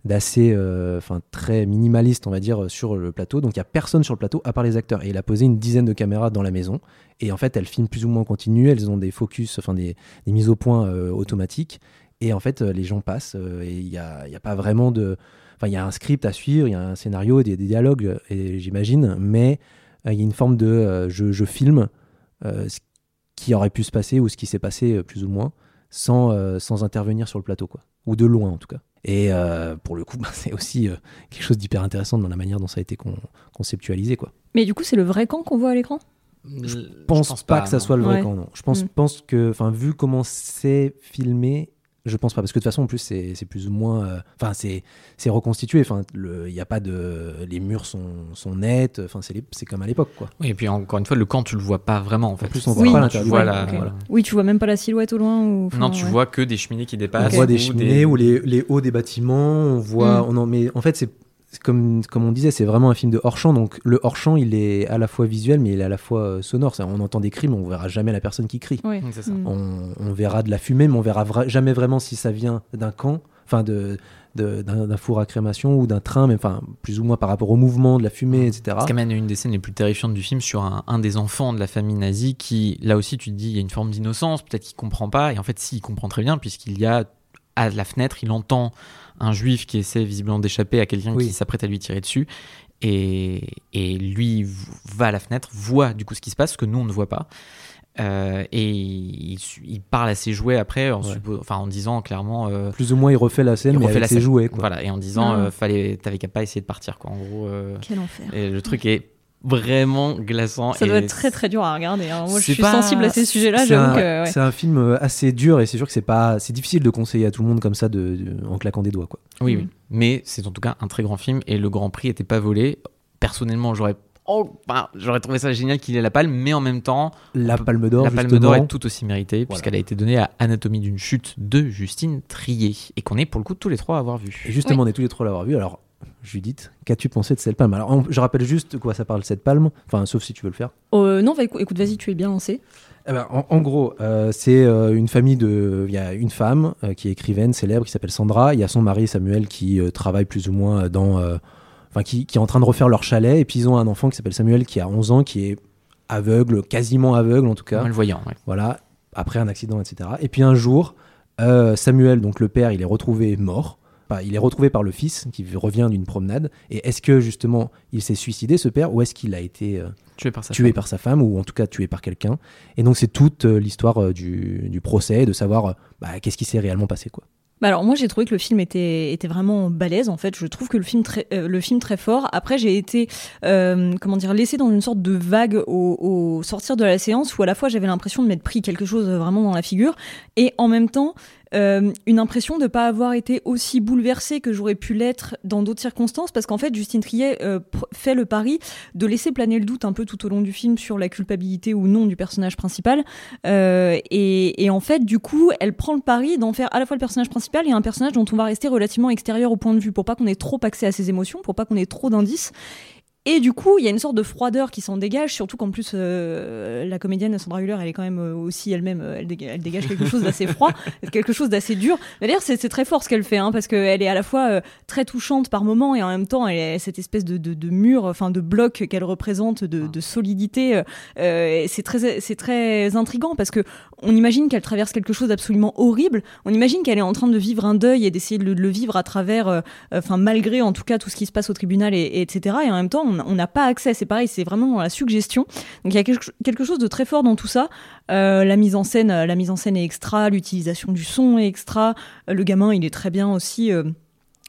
E: d'assez, euh, enfin très minimaliste, on va dire, sur le plateau. Donc, il y a personne sur le plateau à part les acteurs. Et il a posé une dizaine de caméras dans la maison. Et en fait, elles filment plus ou moins en continu. Elles ont des focus, enfin des, des mises au point automatiques. Et en fait, les gens passent. et il n'y a, y a pas vraiment de. Enfin, il y a un script à suivre, il y a un scénario, des, des dialogues, et j'imagine. Mais il y a une forme de. je, je filme euh, qui aurait pu se passer ou ce qui s'est passé, euh, plus ou moins, sans, euh, sans intervenir sur le plateau, quoi. Ou de loin, en tout cas. Et euh, pour le coup, bah, c'est aussi euh, quelque chose d'hyper intéressant dans la manière dont ça a été con- conceptualisé, quoi.
B: Mais du coup, c'est le vrai camp qu'on voit à l'écran?
D: Je
E: pense, pas, que ça soit le vrai
B: Ouais.
E: camp, non. Je pense,
B: Mm.
E: pense que, enfin, vu comment c'est filmé, je pense pas. Parce que de toute façon, en plus, c'est plus ou moins. euh, Enfin, c'est c'est reconstitué. Enfin, le- il y a pas de. Les murs sont, sont nets. Enfin, c'est les- c'est comme à l'époque, quoi.
D: Oui, et puis encore une fois, le camp, tu le vois pas vraiment en fait.
E: plus, on
B: voit pas
E: l'intérieur. Ouais,
D: la- voilà.
B: Oui, tu vois même pas la silhouette au loin ou... enfin,
D: Non, tu
B: ouais.
D: vois que des cheminées qui
E: On
D: dépassent.
E: voit des
D: ou
E: cheminées ou les, les hauts des bâtiments. On voit.
B: Mm.
E: On en, mais en fait, c'est comme, comme on disait, c'est vraiment un film de hors-champ. Donc, le hors-champ, il est à la fois visuel, mais il est à la fois euh, sonore. C'est- On entend des cris, mais on verra jamais la personne qui crie.
D: C'est ça.
B: Mm.
E: on, on verra de la fumée, mais on verra vra- jamais vraiment si ça vient d'un camp, enfin de de- d'un d'un four à crémation ou d'un train, mais enfin plus ou moins par rapport au mouvement de la fumée, etc.
D: Ce qui amène à une des scènes les plus terrifiantes du film sur un, un des enfants de la famille nazie qui, là aussi, tu te dis, il y a une forme d'innocence, peut-être qu'il comprend pas, et en fait, si, il comprend très bien, puisqu'il y a à la fenêtre, il entend un juif qui essaie visiblement d'échapper à quelqu'un
E: Oui.
D: qui s'apprête à lui tirer dessus, et, et lui va à la fenêtre, voit du coup ce qui se passe, ce que nous on ne voit pas. Euh, et il, parle à ses jouets après en,
E: Ouais.
D: suppo- enfin, en disant clairement euh,
E: Plus ou moins, il refait la scène,
D: il
E: mais
D: refait
E: avec
D: la
E: ses
D: scène.
E: jouets. Quoi.
D: voilà et en disant
B: Ah.
D: euh, fallait t'avais qu'à pas essayer de partir quoi en gros euh,
B: Quel enfer.
D: et le truc est vraiment glaçant.
B: Ça
D: et
B: doit être très très dur à regarder. hein. Moi, je suis
D: pas-
B: sensible à ces sujets-là,
E: C'est un,
B: que. ouais.
E: c'est un film euh, assez dur et c'est sûr que c'est pas, c'est difficile de conseiller à tout le monde comme ça de, de- en claquant des doigts. Quoi.
D: Oui,
B: Mm.
D: oui. Mais c'est en tout cas un très grand film et le Grand Prix était pas volé. Personnellement, j'aurais oh, bah, j'aurais trouvé ça génial qu'il ait la palme, mais en même temps,
E: La Palme d'Or,
D: la Palme
E: justement,
D: d'Or est tout aussi méritée puisqu'elle a été donnée à Anatomie d'une chute de Justine Trier et qu'on est pour le coup tous les trois à avoir vu.
E: Et justement, on est tous les trois à l'avoir vu. Alors, Judith, qu'as-tu pensé de cette palme? Alors, on- je rappelle juste de quoi ça parle cette palme. Enfin, sauf si tu veux le faire.
B: Euh, non, bah, écou- écoute, vas-y, tu es bien lancé.
E: Eh ben, en, en gros, euh, c'est euh, une famille de. Il y a une femme euh, qui est écrivaine célèbre qui s'appelle Sandra. Il y a son mari Samuel qui euh, travaille plus ou moins dans. euh, Enfin, qui, qui est en train de refaire leur chalet. Et puis ils ont un enfant qui s'appelle Samuel qui a 11 ans, qui est aveugle, quasiment aveugle en tout cas.
D: Malvoyant, ouais.
E: Voilà, après un accident, etc. Et puis un jour, euh, Samuel, donc le père, il est retrouvé mort. Il est retrouvé par le fils qui revient d'une promenade. Et est-ce que justement il s'est suicidé, ce père, ou est-ce qu'il a été euh,
D: Tué par sa
E: tué
D: femme.
E: par sa femme, ou en tout cas tué par quelqu'un? Et donc c'est toute euh, l'histoire euh, du, du procès, de savoir euh, bah, qu'est-ce qui s'est réellement passé. quoi.
B: Bah alors moi j'ai trouvé que le film était, était vraiment balèze en fait. Je trouve que le film très, euh, le film très fort. Après j'ai été euh, comment dire laissé dans une sorte de vague au, au sortir de la séance où à la fois j'avais l'impression de m'être pris quelque chose vraiment dans la figure et en même temps euh, une impression de pas avoir été aussi bouleversée que j'aurais pu l'être dans d'autres circonstances parce qu'en fait Justine Triet euh, fait le pari de laisser planer le doute un peu tout au long du film sur la culpabilité ou non du personnage principal euh, et, et en fait, du coup, elle prend le pari d'en faire à la fois le personnage principal et un personnage dont on va rester relativement extérieur au point de vue, pour pas qu'on ait trop accès à ses émotions, pour pas qu'on ait trop d'indices. Et du coup, il y a une sorte de froideur qui s'en dégage, surtout qu'en plus, euh, la comédienne Sandra Hüller, elle est quand même euh, aussi elle-même, euh, elle, déga- elle dégage quelque chose d'assez froid, quelque chose d'assez dur. D'ailleurs, c'est très fort ce qu'elle fait, hein, parce qu'elle est à la fois très touchante par moment et en même temps, cette espèce de, mur, enfin de bloc qu'elle représente, de, solidité. c'est très, c'est très intrigant parce que on imagine qu'elle traverse quelque chose d'absolument horrible. On imagine qu'elle est en train de vivre un deuil et d'essayer de le, vivre à travers, enfin malgré en tout cas tout ce qui se passe au tribunal et, et etc. Et en même temps, on n'a pas accès. C'est pareil, c'est vraiment dans la suggestion. Donc il y a quelque, chose de très fort dans tout ça. Euh, la mise en scène, euh, la mise en scène est extra, l'utilisation du son est extra. Euh, le gamin, il est très bien aussi.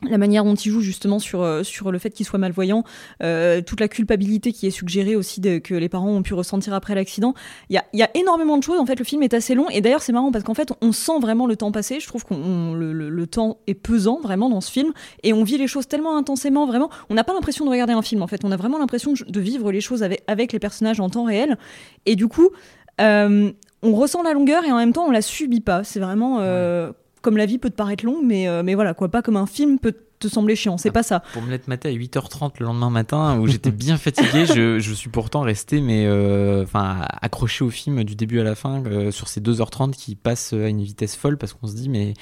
B: La manière dont il joue justement sur, euh, sur le fait qu'il soit malvoyant, euh, toute la culpabilité qui est suggérée aussi de, que les parents ont pu ressentir après l'accident. Il y a, y a, énormément de choses. En fait, le film est assez long. Et d'ailleurs, c'est marrant parce qu'en fait, on sent vraiment le temps passer. Je trouve que le, temps est pesant vraiment dans ce film. Et on vit les choses tellement intensément, vraiment. On n'a pas l'impression de regarder un film, en fait. On a vraiment l'impression de vivre les choses avec, avec les personnages en temps réel. Et du coup, euh, on ressent la longueur et en même temps, on la subit pas. C'est vraiment... comme la vie peut te paraître longue, mais, euh, mais voilà, quoi, pas comme un film peut te sembler chiant, c'est pas ça.
D: Pour me l'être maté à 8h30 le lendemain matin, où j'étais bien fatigué, je, je, suis pourtant resté mais euh, enfin accroché au film du début à la fin euh, sur ces 2h30 qui passent à une vitesse folle parce qu'on se dit mais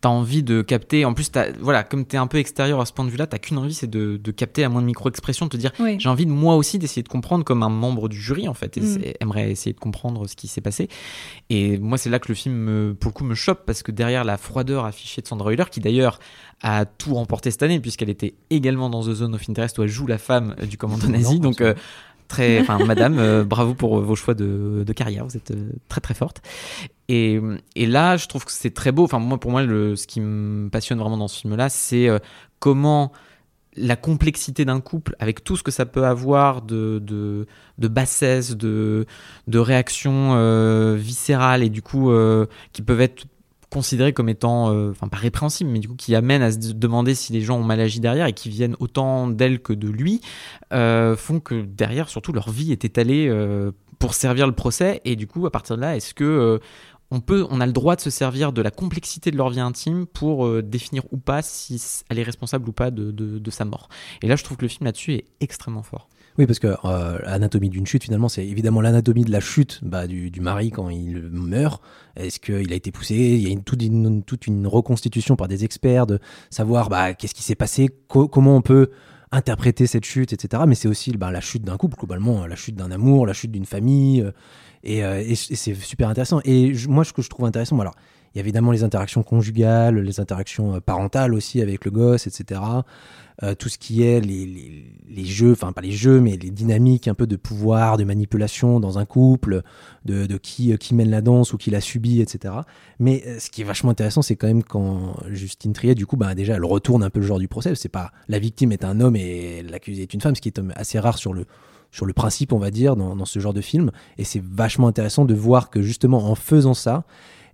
D: t'as envie de capter. En plus, as, voilà, comme t'es un peu extérieur à ce point de vue-là, t'as qu'une envie, c'est de, de, capter à moins de micro-expression, de te dire j'ai envie de moi aussi d'essayer de comprendre comme un membre du jury en fait, et mm. aimerait essayer de comprendre ce qui s'est passé. Et moi, c'est là que le film, me, pour le coup, me chope parce que derrière la froideur affichée de Sandra Hüller, qui d'ailleurs a tout remporté cette année puisqu'elle était également dans The Zone of Interest où elle joue la femme du commandant nazi, donc euh, très, enfin, madame, euh, bravo pour vos choix de, de carrière, vous êtes euh, très très forte. Et, et, là, je trouve que c'est très beau. Enfin, moi, pour moi, le, ce qui me passionne vraiment dans ce film-là, c'est euh, comment la complexité d'un couple, avec tout ce que ça peut avoir de, de, de bassesse, de, de réactions viscérales et du coup qui peuvent être considérés comme étant, euh, enfin pas répréhensibles, mais du coup qui amènent à se demander si les gens ont mal agi derrière et qui viennent autant d'elle que de lui, euh, font que derrière, surtout, leur vie est étalée euh, pour servir le procès. Et du coup, à partir de là, est-ce que on peut, on a le droit de se servir de la complexité de leur vie intime pour définir ou pas si elle est responsable ou pas de sa mort? Et là, je trouve que le film là-dessus est extrêmement fort.
E: Oui, parce que euh, l'anatomie d'une chute, finalement, c'est évidemment l'anatomie de la chute bah, du, mari quand il meurt. Est-ce qu'il a été poussé? Il y a toute, une, reconstitution par des experts de savoir bah, qu'est-ce qui s'est passé, comment on peut interpréter cette chute, etc. Mais c'est aussi bah, la chute d'un couple, globalement, la chute d'un amour, la chute d'une famille. Euh, et, euh, et, c'est super intéressant. Et moi, ce que je trouve intéressant, alors, il y a évidemment les interactions conjugales, les interactions euh, parentales aussi avec le gosse, etc. Euh, tout ce qui est les, jeux, enfin pas les jeux, mais les dynamiques un peu de pouvoir, de manipulation dans un couple, de, euh, qui mène la danse ou qui la subit, etc. Mais ce qui est vachement intéressant, c'est quand même quand Justine Triet, du coup, bah, déjà, elle retourne un peu le genre du procès. C'est pas la victime est un homme et l'accusé est une femme, ce qui est assez rare sur le principe, on va dire, dans ce genre de film. Et c'est vachement intéressant de voir que justement, en faisant ça,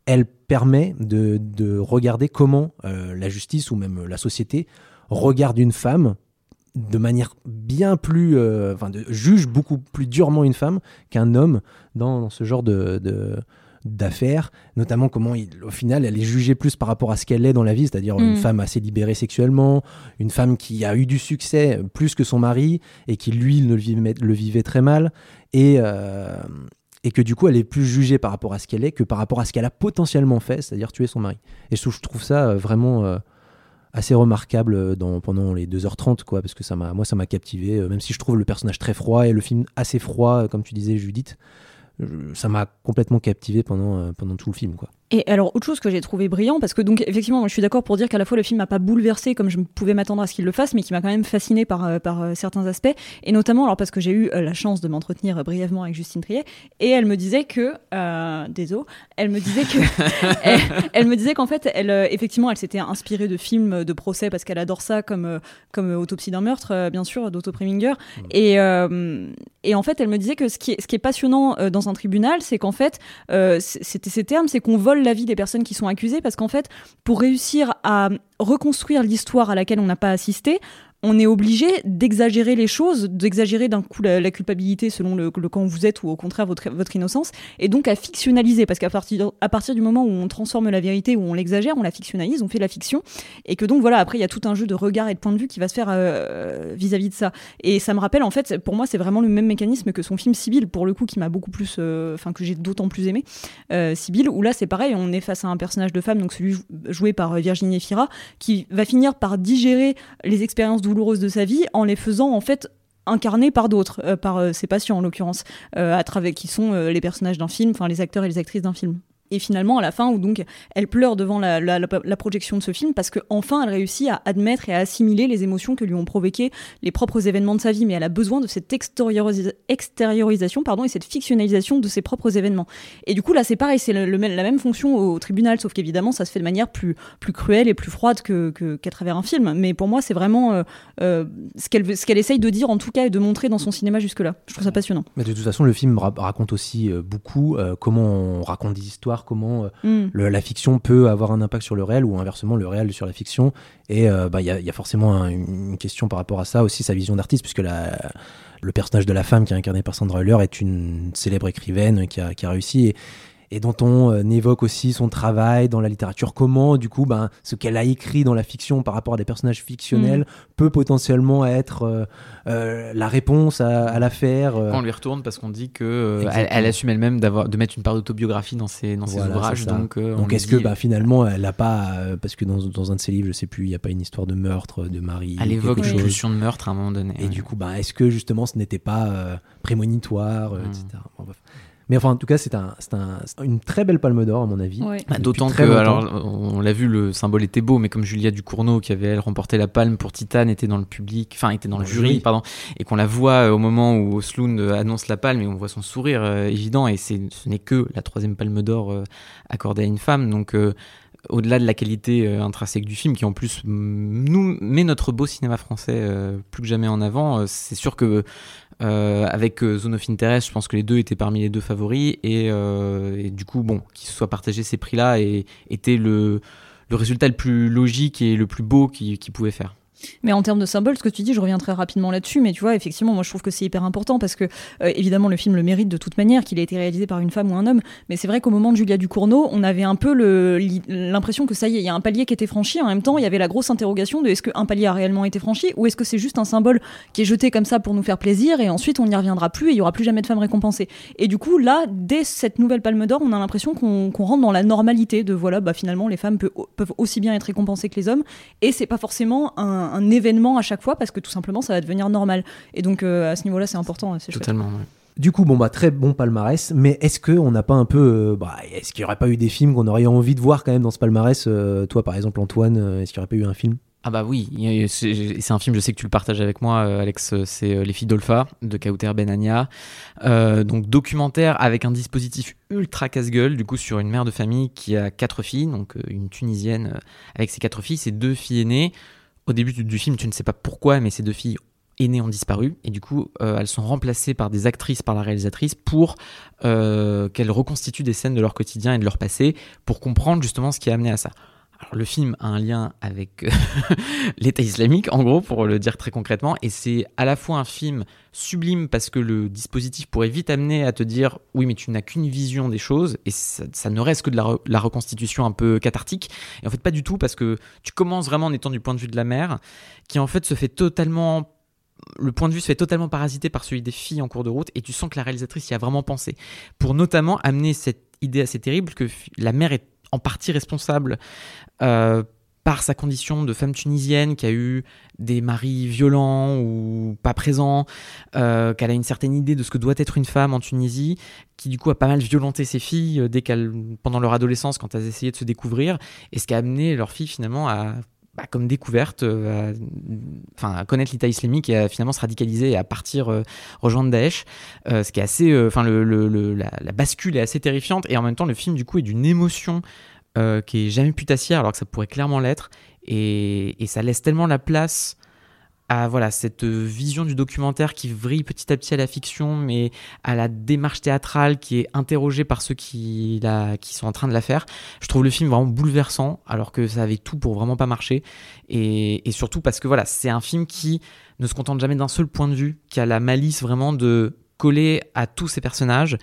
E: elle permet de, de regarder comment euh, la justice ou même la société regarde une femme de manière bien plus, euh, enfin, de, juge beaucoup plus durement une femme qu'un homme dans, dans, ce genre de, de d'affaires, notamment comment il, au final elle est jugée plus par rapport à ce qu'elle est dans la vie, c'est-à-dire une mm. femme assez libérée sexuellement, une femme qui a eu du succès plus que son mari et qui lui le vivait, le vivait très mal et, euh, et que du coup elle est plus jugée par rapport à ce qu'elle est que par rapport à ce qu'elle a potentiellement fait, c'est-à-dire tuer son mari. Et je trouve ça euh, vraiment euh, assez remarquable euh, dans, pendant les 2h30, quoi, parce que ça moi ça m'a captivé, même si je trouve le personnage très froid et le film assez froid, comme tu disais Judith, ça m'a complètement captivé pendant, pendant tout le film, quoi.
B: Et alors, autre chose que j'ai trouvé brillant, parce que donc effectivement, moi, je suis d'accord pour dire qu'à la fois le film m'a pas bouleversé comme je pouvais m'attendre à ce qu'il le fasse, mais qui m'a quand même fasciné par, euh, par euh, certains aspects, et notamment alors parce que j'ai eu euh, la chance de m'entretenir brièvement avec Justine Triet, et elle me disait que, euh, désolé, elle me disait que, elle, elle, me disait qu'en fait, elle effectivement, elle s'était inspirée de films de procès parce qu'elle adore ça, comme comme Autopsie d'un meurtre, bien sûr, d'Otto Preminger, mmh. et et en fait, elle me disait que ce qui est, ce qui est passionnant dans un tribunal, c'est qu'en fait, c'était ces termes, c'est qu'on vole la vie des personnes qui sont accusées parce qu'en fait, pour réussir à reconstruire l'histoire à laquelle on n'a pas assisté, on est obligé d'exagérer les choses, d'exagérer d'un coup la, culpabilité selon le, camp où vous êtes ou au contraire votre, votre innocence, et donc à fictionnaliser, parce qu'à partir, à partir du moment où on transforme la vérité, où on l'exagère, on la fictionnalise, on fait la fiction, et que donc voilà, après il y a tout un jeu de regard et de point de vue qui va se faire euh, vis-à-vis de ça. Et ça me rappelle, en fait, pour moi, c'est vraiment le même mécanisme que son film Sibyl, pour le coup, qui m'a beaucoup plus, euh, enfin que j'ai d'autant plus aimé, euh, où là c'est pareil, on est face à un personnage de femme, donc celui joué par Virginie Fira, qui va finir par digérer les expériences douloureuses de sa vie en les faisant en fait incarner par d'autres, euh, par euh, ses patients en l'occurrence, euh, à travers qui sont les personnages d'un film, enfin les acteurs et les actrices d'un film. Et finalement à la fin où donc elle pleure devant la, la, la projection de ce film parce que enfin elle réussit à admettre et à assimiler les émotions que lui ont provoqué les propres événements de sa vie. Mais elle a besoin de cette extériorisation pardon et cette fictionnalisation de ses propres événements. Et du coup là c'est pareil c'est la même fonction au tribunal sauf qu'évidemment ça se fait de manière plus plus cruelle et plus froide que qu'à travers un film. Mais pour moi c'est vraiment euh, euh, ce qu'elle essaye de dire en tout cas et de montrer dans son cinéma jusque là je trouve ça passionnant.
E: Mais de toute façon le film raconte aussi euh, beaucoup comment on raconte des histoires comment euh, mm. la fiction peut avoir un impact sur le réel ou inversement le réel sur la fiction. Et euh, bah, il y, a forcément une question par rapport à ça aussi, sa vision d'artiste, puisque le personnage de la femme qui est incarné par Sandra Hüller est une célèbre écrivaine qui a, qui a réussi. Et, et dont on euh, évoque aussi son travail dans la littérature. Comment, du coup, ben, ce qu'elle a écrit dans la fiction par rapport à des personnages fictionnels mm. peut potentiellement être euh, euh, la réponse à, l'affaire.
D: Quand on lui retourne, parce qu'on dit que elle, assume elle-même d'avoir de mettre une part d'autobiographie dans ses, dans ses ouvrages. Donc,
E: donc est-ce que bah, finalement, elle n'a pas. parce que dans, dans, un de ses livres, je sais plus, il n'y a pas une histoire de meurtre de Marie.
D: Elle évoque une pulsion de meurtre à un moment donné.
E: Et du coup, bah, est-ce que justement ce n'était pas prémonitoire, mm. etc. Mais enfin, en tout cas, c'est un, un, une très belle palme d'or, à mon avis.
D: Bah, d'autant que, alors, on l'a vu, le symbole était beau, mais comme Julia Ducournau, qui avait elle remporté la palme pour Titane, était dans le public, enfin, était dans le jury, pardon, et qu'on la voit euh, au moment où Osloon euh, annonce la palme, et on voit son sourire euh, évident, et ce n'est que la troisième palme d'or accordée à une femme. Donc, au-delà de la qualité intrinsèque du film, qui en plus nous met notre beau cinéma français plus que jamais en avant, c'est sûr que euh, avec euh, Zone of Interest, je pense que les deux étaient parmi les deux favoris et, euh, du coup, bon, qu'ils se soient partagés ces prix-là était le, résultat le plus logique et le plus beau qu'ils pouvait faire.
B: Mais en termes de symboles, ce que tu dis, je reviens très rapidement là-dessus, mais tu vois, effectivement, moi je trouve que c'est hyper important parce que, euh, évidemment, le film le mérite de toute manière, qu'il ait été réalisé par une femme ou un homme, mais c'est vrai qu'au moment de Julia Ducournau, on avait un peu l'impression que ça y est, il y a un palier qui était franchi, en même temps, il y avait la grosse interrogation de est-ce qu'un palier a réellement été franchi ou est-ce que c'est juste un symbole qui est jeté comme ça pour nous faire plaisir et ensuite on n'y reviendra plus et il y aura plus jamais de femmes récompensées. Et du coup, là, dès cette nouvelle palme d'or, on a l'impression qu'on rentre dans la normalité de voilà, bah finalement, les femmes peuvent aussi bien être récompensées que les hommes et c'est pas forcément un, un événement à chaque fois parce que tout simplement ça va devenir normal. Et donc euh, à ce niveau-là, c'est important. C'est
D: Totalement.
E: Du coup, bon bah très bon palmarès, mais est-ce que on n'a pas un peu, euh, bah, est-ce qu'il n'y aurait pas eu des films qu'on aurait envie de voir quand même dans ce palmarès euh, Toi, par exemple, Antoine, est-ce qu'il n'y aurait pas eu un film?
D: Ah bah oui, c'est un film, je sais que tu le partages avec moi, Alex, c'est Les filles d'Olpha de Kauter Benania. donc documentaire avec un dispositif ultra casse-gueule, du coup sur une mère de famille qui a quatre filles, donc une Tunisienne avec ses quatre filles, ses deux filles aînées au début du, film, tu ne sais pas pourquoi, mais ces deux filles aînées ont disparu et du coup euh, elles sont remplacées par des actrices par la réalisatrice pour euh, qu'elles reconstituent des scènes de leur quotidien et de leur passé pour comprendre justement ce qui a amené à ça. Alors, le film a un lien avec euh, l'État islamique, en gros, pour le dire très concrètement, et c'est à la fois un film sublime parce que le dispositif pourrait vite amener à te dire oui, mais tu n'as qu'une vision des choses, et ça, ne reste que de la, reconstitution un peu cathartique. Et en fait, pas du tout, parce que tu commences vraiment en étant du point de vue de la mère, qui en fait se fait totalement le point de vue se fait totalement parasiter par celui des filles en cours de route et tu sens que la réalisatrice y a vraiment pensé pour notamment amener cette idée assez terrible que la mère est en partie responsable euh, par sa condition de femme tunisienne qui a eu des maris violents ou pas présents, euh, qu'elle a une certaine idée de ce que doit être une femme en Tunisie, qui du coup a pas mal violenté ses filles euh, pendant leur adolescence, quand elles essayaient de se découvrir, et ce qui a amené leurs filles finalement à bah, comme découverte, à, enfin, connaître l'État islamique et à finalement se radicaliser et à partir rejoindre Daesh. ce qui est assez, enfin, le, la, bascule est assez terrifiante et en même temps, le film du coup est d'une émotion euh, qui est jamais putassière alors que ça pourrait clairement l'être et, ça laisse tellement la place à voilà cette vision du documentaire qui vrille petit à petit à la fiction mais à la démarche théâtrale qui est interrogée par ceux qui, la, qui sont en train de la faire. Je trouve le film vraiment bouleversant alors que ça avait tout pour vraiment pas marcher. Et, et surtout parce que voilà c'est un film qui ne se contente jamais d'un seul point de vue qui a la malice vraiment de coller à tous ces personnages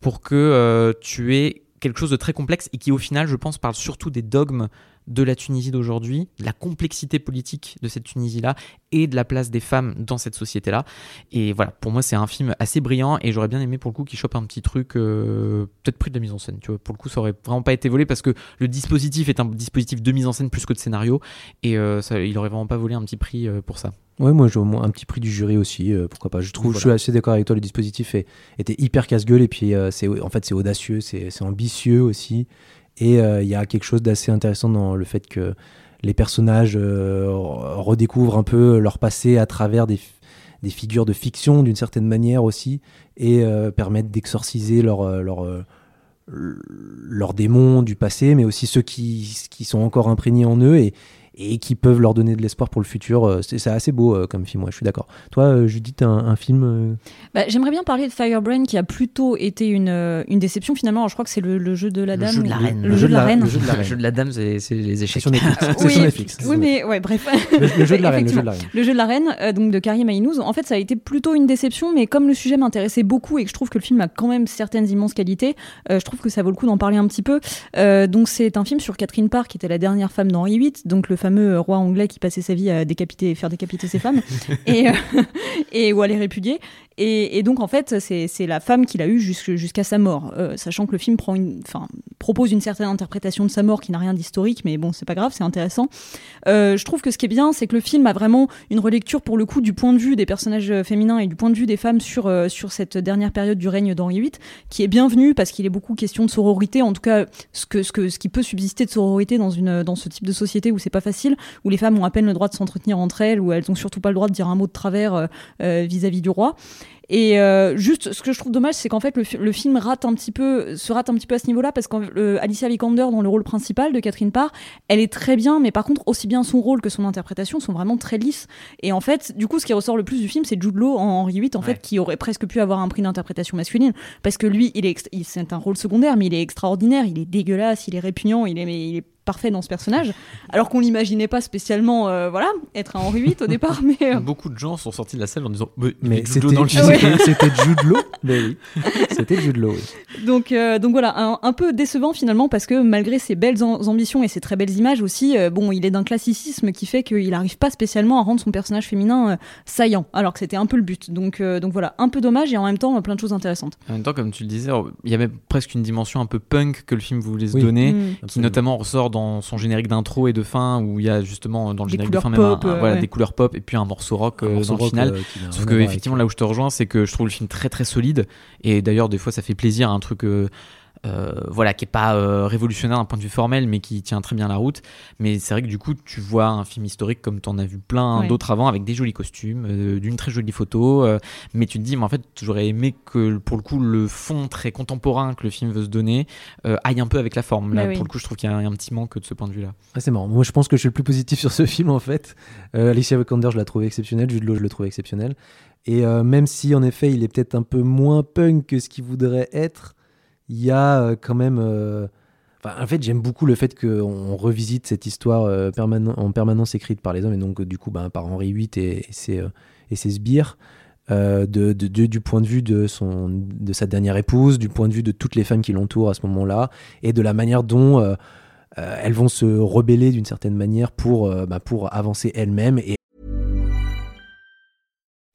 D: pour que euh, tu aies quelque chose de très complexe et qui au final, je pense, parle surtout des dogmes de la Tunisie d'aujourd'hui, de la complexité politique de cette Tunisie-là et de la place des femmes dans cette société-là. Et voilà, pour moi, c'est un film assez brillant et j'aurais bien aimé pour le coup qu'il chope un petit truc, euh, peut-être pris de la mise en scène. Tu vois, pour le coup, ça aurait vraiment pas été volé parce que le dispositif est un dispositif de mise en scène plus que de scénario et euh, ça, il aurait vraiment pas volé un petit prix euh, pour ça.
E: Ouais, moi, j'ai au moins un petit prix du jury aussi, euh, pourquoi pas. Je trouve, je suis assez d'accord avec toi, le dispositif est- était hyper casse-gueule et puis euh, c'est en fait c'est audacieux, c'est c'est ambitieux aussi et euh, il y a quelque chose d'assez intéressant dans le fait que les personnages euh, redécouvrent un peu leur passé à travers des, figures de fiction d'une certaine manière aussi et euh, permettent d'exorciser leur, leur, leurs démons du passé, mais aussi ceux qui, sont encore imprégnés en eux et qui peuvent leur donner de l'espoir pour le futur. Euh, C'est assez beau euh, comme film, ouais, je suis d'accord. Toi, euh, Judith, un, un film euh,
B: Bah, J'aimerais bien parler de Firebrain qui a plutôt été une, une déception finalement. Alors, je crois que c'est le, le jeu de la
D: Le
B: dame.
D: jeu de la reine.
B: Le, jeu de la reine.
E: Le jeu de la
D: Le
E: reine.
D: jeu de la dame, c'est les échecs.
E: sur Netflix. C'est
B: Oui,
E: sur Netflix.
B: oui, mais ouais, bref.
E: Le, le jeu de la reine, le jeu de la reine.
B: Le jeu de la reine, euh, donc de Karim Aïnouz, en fait, ça a été plutôt une déception, mais comme le sujet m'intéressait beaucoup et que je trouve que le film a quand même certaines immenses qualités, euh, je trouve que ça vaut le coup d'en parler un petit peu. Euh, donc, c'est un film sur Catherine Parr, qui était la dernière femme d'Henri VIII, donc le fameux roi anglais qui passait sa vie à décapiter, faire décapiter ses femmes, et, euh, et ou à les répudier. Et, et donc, en fait, c'est la femme qu'il a eue jusqu'à sa mort, euh, sachant que le film prend une, enfin, propose une certaine interprétation de sa mort qui n'a rien d'historique, mais bon, c'est pas grave, c'est intéressant. Euh, je trouve que ce qui est bien, c'est que le film a vraiment une relecture pour le coup du point de vue des personnages féminins et du point de vue des femmes sur, euh, sur cette dernière période du règne d'Henri VIII, qui est bienvenue parce qu'il est beaucoup question de sororité, en tout cas ce, que, ce, que, ce qui peut subsister de sororité dans, une, dans ce type de société où c'est pas facile, où les femmes ont à peine le droit de s'entretenir entre elles, où elles ont surtout pas le droit de dire un mot de travers euh, euh, vis-à-vis du roi. Et euh, juste, ce que je trouve dommage, c'est qu'en fait, le, fi- le film rate un petit peu, se rate un petit peu à ce niveau-là, parce qu'Alicia Vikander, dans le rôle principal de Catherine Parr, elle est très bien, mais par contre, aussi bien son rôle que son interprétation sont vraiment très lisses. Et en fait, du coup, ce qui ressort le plus du film, c'est Jude Law en Henri VIII, en
D: Ouais.
B: fait, qui aurait presque pu avoir un prix d'interprétation masculine, parce que lui, il est, c'est un rôle secondaire, mais il est extraordinaire, il est dégueulasse, il est répugnant, il est, mais il est parfait dans ce personnage, alors qu'on l'imaginait pas spécialement, euh, voilà, être un Henri VIII au départ, mais euh,
D: Beaucoup de gens sont sortis de la salle en disant Mais,
E: Mais
D: Jude
E: c'était c'était Jude Law oui, c'était Jude Law. oui.
B: Donc, euh, donc voilà, un, un peu décevant finalement parce que malgré ses belles am- ambitions et ses très belles images aussi, euh, bon, il est d'un classicisme qui fait qu'il n'arrive pas spécialement à rendre son personnage féminin euh, saillant, alors que c'était un peu le but. Donc, euh, donc voilà, un peu dommage et en même temps euh, plein de choses intéressantes.
D: En même temps, comme tu le disais, il y avait presque une dimension un peu punk que le film voulait se
E: Oui.
D: donner.
B: Mm.
D: qui notamment ressort dans son générique d'intro et de fin où il y a justement dans le
B: Des
D: générique de fin même un-
B: pop,
D: un-
B: euh,
D: voilà,
B: ouais.
D: des couleurs pop et puis un morceau rock
E: Un
D: euh,
E: morceau
D: dans le final.
E: euh,
D: Sauf que effectivement là où je te rejoins c'est que je trouve le film très très solide et d'ailleurs des fois ça fait plaisir un truc euh, voilà qui est pas euh, révolutionnaire d'un point de vue formel mais qui tient très bien la route mais c'est vrai que du coup tu vois un film historique comme tu en as vu plein
B: Ouais.
D: d'autres avant avec des jolis costumes euh, d'une très jolie photo euh, mais tu te dis mais en fait j'aurais aimé que pour le coup le fond très contemporain que le film veut se donner euh, aille un peu avec la forme là
B: oui.
D: pour le coup je trouve qu'il y a un, un petit manque de ce point de vue là
E: Ah, c'est marrant. Moi, je pense que je suis le plus positif sur ce film, en fait. Euh, Alicia Vikander, je la trouve exceptionnelle. Jude Law, je le trouve exceptionnel. Et euh, même si, en effet, il est peut-être un peu moins punk que ce qu'il voudrait être, il y a euh, quand même... euh, Enfin, en fait, j'aime beaucoup le fait qu'on revisite cette histoire euh, en permanence écrite par les hommes, et donc, du coup, ben, par Henri VIII et, et ses, et ses sbires. de, du point de vue de, son, de sa dernière épouse, du point de vue de toutes les femmes qui l'entourent à ce moment-là, et de la manière dont elles vont se rebeller d'une certaine manière pour, bah, pour avancer elles-mêmes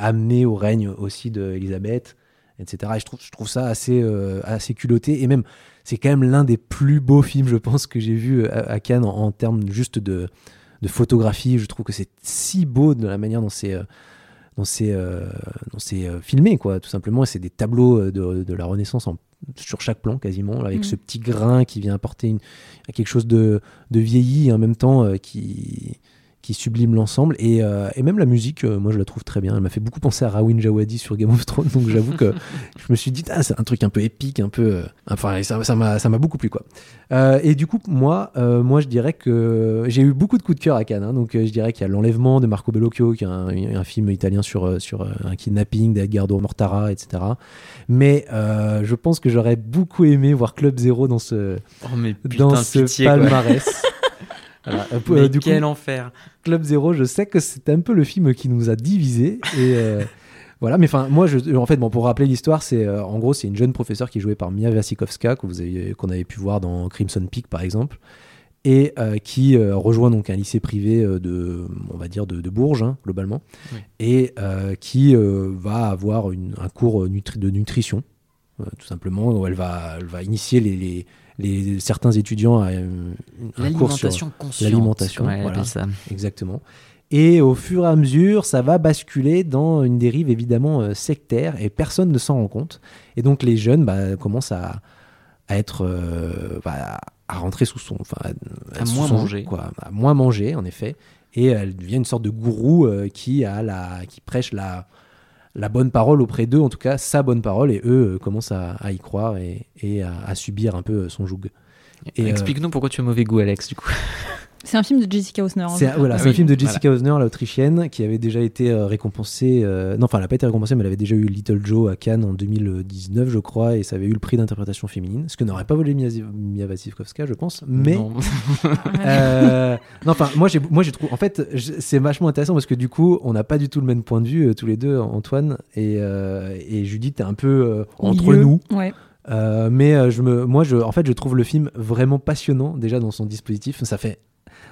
E: Amener au règne aussi d'Elisabeth, etc. Et je trouve, je trouve ça assez, euh, assez culotté. Et même, c'est quand même l'un des plus beaux films, je pense, que j'ai vu à, à Cannes en, en termes juste de, de photographie. Je trouve que c'est si beau de la manière dont c'est. euh, dont c'est euh, euh, filmé quoi tout simplement c'est des tableaux euh, de, de la Renaissance en- sur chaque plan quasiment avec
B: Mhm.
E: ce petit grain qui vient apporter une, quelque chose de, de vieilli et en même temps euh, qui qui sublime l'ensemble. Et, euh, et même la musique, euh, moi je la trouve très bien. Elle m'a fait beaucoup penser à Rawin Jawadi sur Game of Thrones. Donc j'avoue que je me suis dit, ah, c'est un truc un peu épique, un peu. euh, enfin, ça ça m'a ça m'a beaucoup plu quoi. Et du coup, moi, moi je dirais que j'ai eu beaucoup de coups de cœur à Cannes. hein. donc je dirais qu'il y a L'Enlèvement de Marco Bellocchio, qui est un, un film italien sur, sur un kidnapping d'Edgardo Mortara, etc. Mais je pense que j'aurais beaucoup aimé voir Club Zero dans ce,
D: Oh, mais putain,
E: dans ce
D: pitié,
E: palmarès. Voilà. Euh,
D: Mais
E: du coup,
D: quel enfer.
E: Club Zero, je sais que c'est un peu le film qui nous a divisés. Et euh, voilà, mais enfin, moi, je, en fait, bon, pour rappeler l'histoire, c'est euh, en gros, c'est une jeune professeure qui est jouée par Mia Wasikowska, qu'on avait pu voir dans Crimson Peak, par exemple, et euh, qui euh, rejoint donc un lycée privé euh, de, on va dire, de, de Bourges, hein, globalement,
D: Oui.
E: et qui va avoir une- un cours nutri- de nutrition, tout simplement, où elle va, elle va initier les, les- les- certains étudiants à euh, un cours sur
D: L'alimentation
E: voilà. Exactement. Et au fur et à mesure, ça va basculer dans une dérive évidemment euh, sectaire et personne ne s'en rend compte. Et donc les jeunes bah, commencent à, à être euh, bah, à rentrer sous son, enfin, à,
D: À
E: être sous
D: moins
E: son
D: manger.
E: quoi, à moins manger en effet. Et elle devient une sorte de gourou euh, qui a la, qui prêche la la bonne parole auprès d'eux, en tout cas sa bonne parole, et eux euh, commencent à, à y croire et, et à, à subir un peu son joug. Euh,
D: Explique-nous pourquoi tu as mauvais goût, Alex, du coup.
B: C'est un film de Jessica Osner.
E: C'est voilà, c'est un film de Jessica Osner, l'Autrichienne, qui avait déjà été euh, récompensée. euh, non, enfin, elle n'a pas été récompensée, mais elle avait déjà eu Little Joe à Cannes en 2019, je crois, et ça avait eu le prix d'interprétation féminine, ce que n'aurait pas volé Mia, Mia Wasikowska, je pense. Mais
D: Non.
E: euh, non, enfin, moi j'ai, moi j'ai trouvé. En fait, c'est vachement intéressant parce que du coup, on n'a pas du tout le même point de vue euh, tous les deux, Antoine et, euh, et Judith, t'es un peu euh, entre
B: milieu.
E: nous.
B: Ouais.
E: Euh, mais euh, je me, moi, je, en fait, je trouve le film vraiment passionnant déjà dans son dispositif. Ça fait,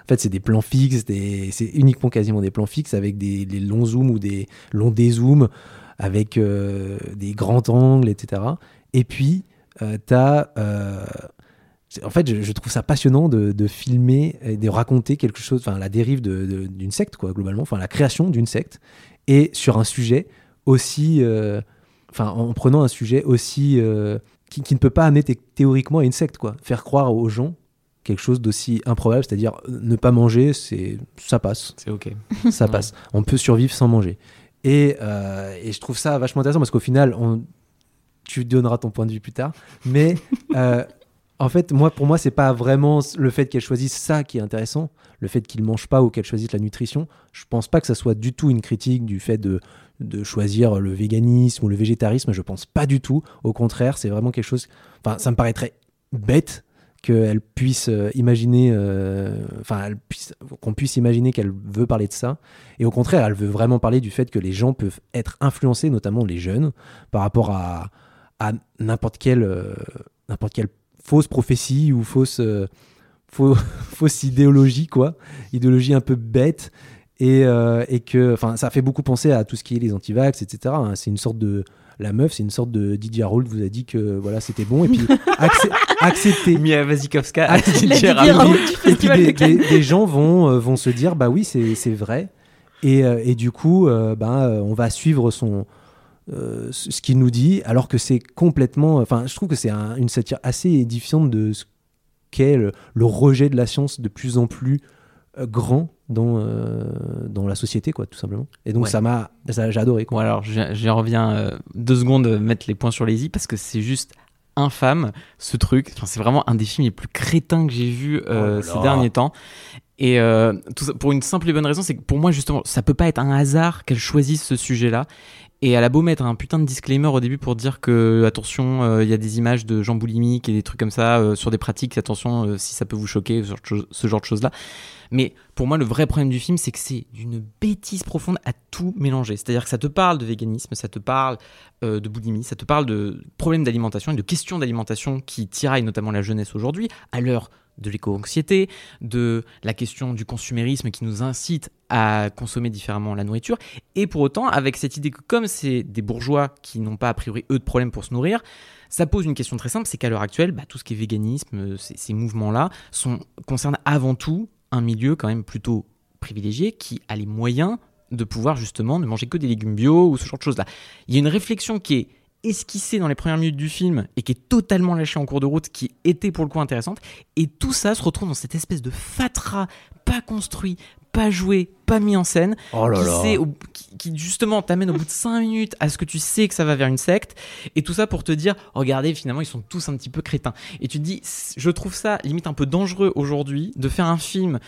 E: en fait, c'est des plans fixes, c'est uniquement quasiment des plans fixes avec des, longs zooms ou des longs dézooms, avec euh, des grands angles, etc. Et puis, euh, t'as, euh, c'est- en fait, je, trouve ça passionnant de, filmer de raconter quelque chose, enfin, la dérive d'une secte, quoi, globalement, enfin, la création d'une secte, et sur un sujet aussi, euh, en prenant un sujet aussi euh, qui, ne peut pas amener thé- théoriquement à une secte, quoi. Faire croire aux gens quelque chose d'aussi improbable, c'est-à-dire euh, ne pas manger, c'est ça passe,
D: C'est ok.
E: ça passe. On peut survivre sans manger. Et, euh, et je trouve ça vachement intéressant parce qu'au final, on, tu donneras ton point de vue plus tard, mais euh, en fait, moi, pour moi, c'est pas vraiment le fait qu'elle choisisse ça qui est intéressant, le fait qu'il mange pas ou qu'elle choisisse la nutrition. Je pense pas que ça soit du tout une critique du fait de de choisir le véganisme ou le végétarisme. Je pense pas du tout. Au contraire, c'est vraiment quelque chose. Enfin, ça me paraîtrait bête qu'elle puisse euh, imaginer, euh, enfin, qu'on puisse imaginer qu'elle veut parler de ça. Et au contraire, elle veut vraiment parler du fait que les gens peuvent être influencés, notamment les jeunes, par rapport à, n'importe quelle, euh, n'importe quelle fausse prophétie ou fausse, idéologie, quoi. Idéologie un peu bête. Et, et que, enfin, ça fait beaucoup penser à tout ce qui est les antivax, etc. hein. C'est une sorte de. La meuf, c'est une sorte de Didier Raoult vous a dit que voilà, c'était bon. Et puis, accé- accepter.
D: Mia Wasikowska
E: Ah,
D: dit Raoult.
E: Et puis des, gens vont, euh, vont se dire bah oui c'est c'est vrai et, euh, et du coup euh, ben, euh, on va suivre son euh, ce ce qu'il nous dit alors que c'est complètement enfin je trouve que c'est un- une satire assez édifiante de ce qu'est le, le rejet de la science de plus en plus euh, grand dans euh, dans la société quoi tout simplement et donc
D: Ouais.
E: ça m'a j'ai adoré
D: Bon
E: quoi
D: alors, je- j'y reviens euh, deux secondes euh, mettre les points sur les i parce que c'est juste infâme ce truc. Enfin, c'est vraiment un des films les plus crétins que j'ai vu euh,
E: Oh
D: ces derniers temps. Et euh, tout ça, pour une simple et bonne raison, c'est que pour moi justement, ça peut pas être un hasard qu'elle choisisse ce sujet-là. Et elle a beau mettre un putain de disclaimer au début pour dire que attention, euh, il y a des images de gens boulimiques et des trucs comme ça euh, sur des pratiques. Attention euh, si ça peut vous choquer, ce genre de choses-là. Mais pour moi, le vrai problème du film, c'est que c'est d'une bêtise profonde à tout mélanger. C'est-à-dire que ça te parle de véganisme, ça te parle euh, de boulimie, ça te parle de problèmes d'alimentation et de questions d'alimentation qui tiraillent notamment la jeunesse aujourd'hui, à l'heure de l'éco-anxiété, de la question du consumérisme qui nous incite à consommer différemment la nourriture. Et pour autant, avec cette idée que comme c'est des bourgeois qui n'ont pas a priori eux de problème pour se nourrir, ça pose une question très simple, c'est qu'à l'heure actuelle, bah, tout ce qui est véganisme, ces, ces mouvements-là, concernent avant tout un milieu quand même plutôt privilégié qui a les moyens de pouvoir justement ne manger que des légumes bio ou ce genre de choses-là. Il y a une réflexion qui est esquissée dans les premières minutes du film et qui est totalement lâchée en cours de route, qui était pour le coup intéressante. Et tout ça se retrouve dans cette espèce de fatras pas construit, pas joué, pas mis en scène,
E: Oh là
D: qui,
E: là.
D: sait qui, qui, justement t'amène au bout de 5 minutes à ce que tu sais que ça va vers une secte, et tout ça pour te dire, regardez, finalement, ils sont tous un petit peu crétins. Et tu te dis, je trouve ça limite un peu dangereux aujourd'hui de faire un film,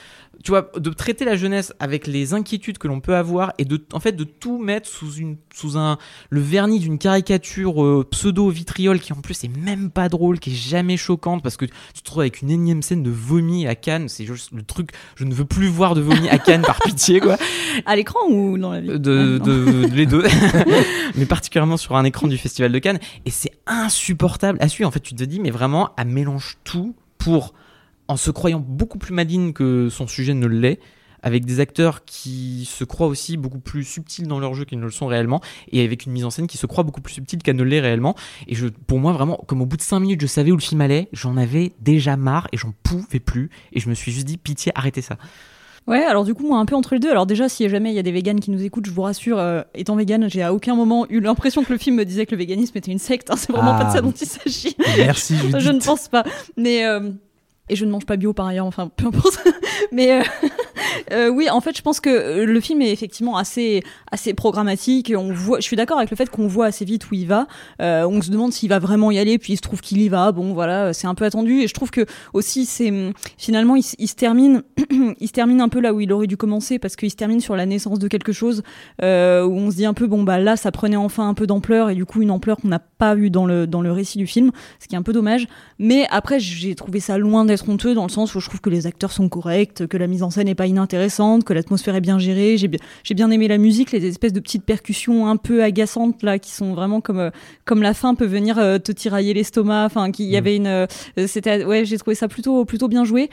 D: tu vois, de traiter la jeunesse avec les inquiétudes que l'on peut avoir et de, en fait, de tout mettre sous une, sous un, le vernis d'une caricature euh, pseudo-vitriol qui en plus est même pas drôle, qui est jamais choquante parce que tu te trouves avec une énième scène de vomi à Cannes, c'est juste le truc, je ne veux plus voir de vomi à Cannes par pitié, quoi.
B: À l'écran ou dans la vie
D: De,
B: non.
D: de- de- les deux, mais particulièrement sur un écran du Festival de Cannes. Et c'est insupportable à suivre. En fait, tu te dis, mais vraiment, elle mélange tout pour, en se croyant beaucoup plus maligne que son sujet ne l'est, avec des acteurs qui se croient aussi beaucoup plus subtils dans leur jeu qu'ils ne le sont réellement, et avec une mise en scène qui se croit beaucoup plus subtile qu'elle ne l'est réellement. Et je, pour moi, vraiment, comme au bout de 5 minutes, je savais où le film allait, j'en avais déjà marre et j'en pouvais plus. Et je me suis juste dit, pitié, arrêtez ça.
B: Ouais, alors du coup, moi, un peu entre les deux. Alors déjà, si jamais il y a des véganes qui nous écoutent, je vous rassure, euh, étant végane, j'ai à aucun moment eu l'impression que le film me disait que le véganisme était une secte. hein. C'est vraiment
E: Ah.
B: pas de ça dont il s'agit.
E: Merci Judith.
B: je ne pense pas. Mais euh, et je ne mange pas bio par ailleurs. Enfin, peu importe. Mais euh, euh, oui, en fait, je pense que euh, le film est effectivement assez assez programmatique. On voit, je suis d'accord avec le fait qu'on voit assez vite où il va. Euh, on se demande s'il va vraiment y aller, puis il se trouve qu'il y va. Bon, voilà, c'est un peu attendu. Et je trouve que aussi, c'est hum, finalement, il, se termine, il se termine un peu là où il aurait dû commencer, parce qu'il se termine sur la naissance de quelque chose où on se dit un peu, bon bah là, ça prenait enfin un peu d'ampleur et du coup une ampleur qu'on n'a pas eu dans le dans le récit du film, ce qui est un peu dommage. Mais après, j'ai trouvé ça loin d'être honteux dans le sens où je trouve que les acteurs sont corrects, que la mise en scène est pas inintéressante, que l'atmosphère est bien gérée. J'ai bien, j'ai bien aimé la musique, les espèces de petites percussions un peu agaçantes là, qui sont vraiment comme euh, comme la fin peut venir euh, te tirailler l'estomac. Enfin, qu'il y
E: Mm.
B: avait une, euh, c'était, ouais, j'ai trouvé ça plutôt plutôt bien joué.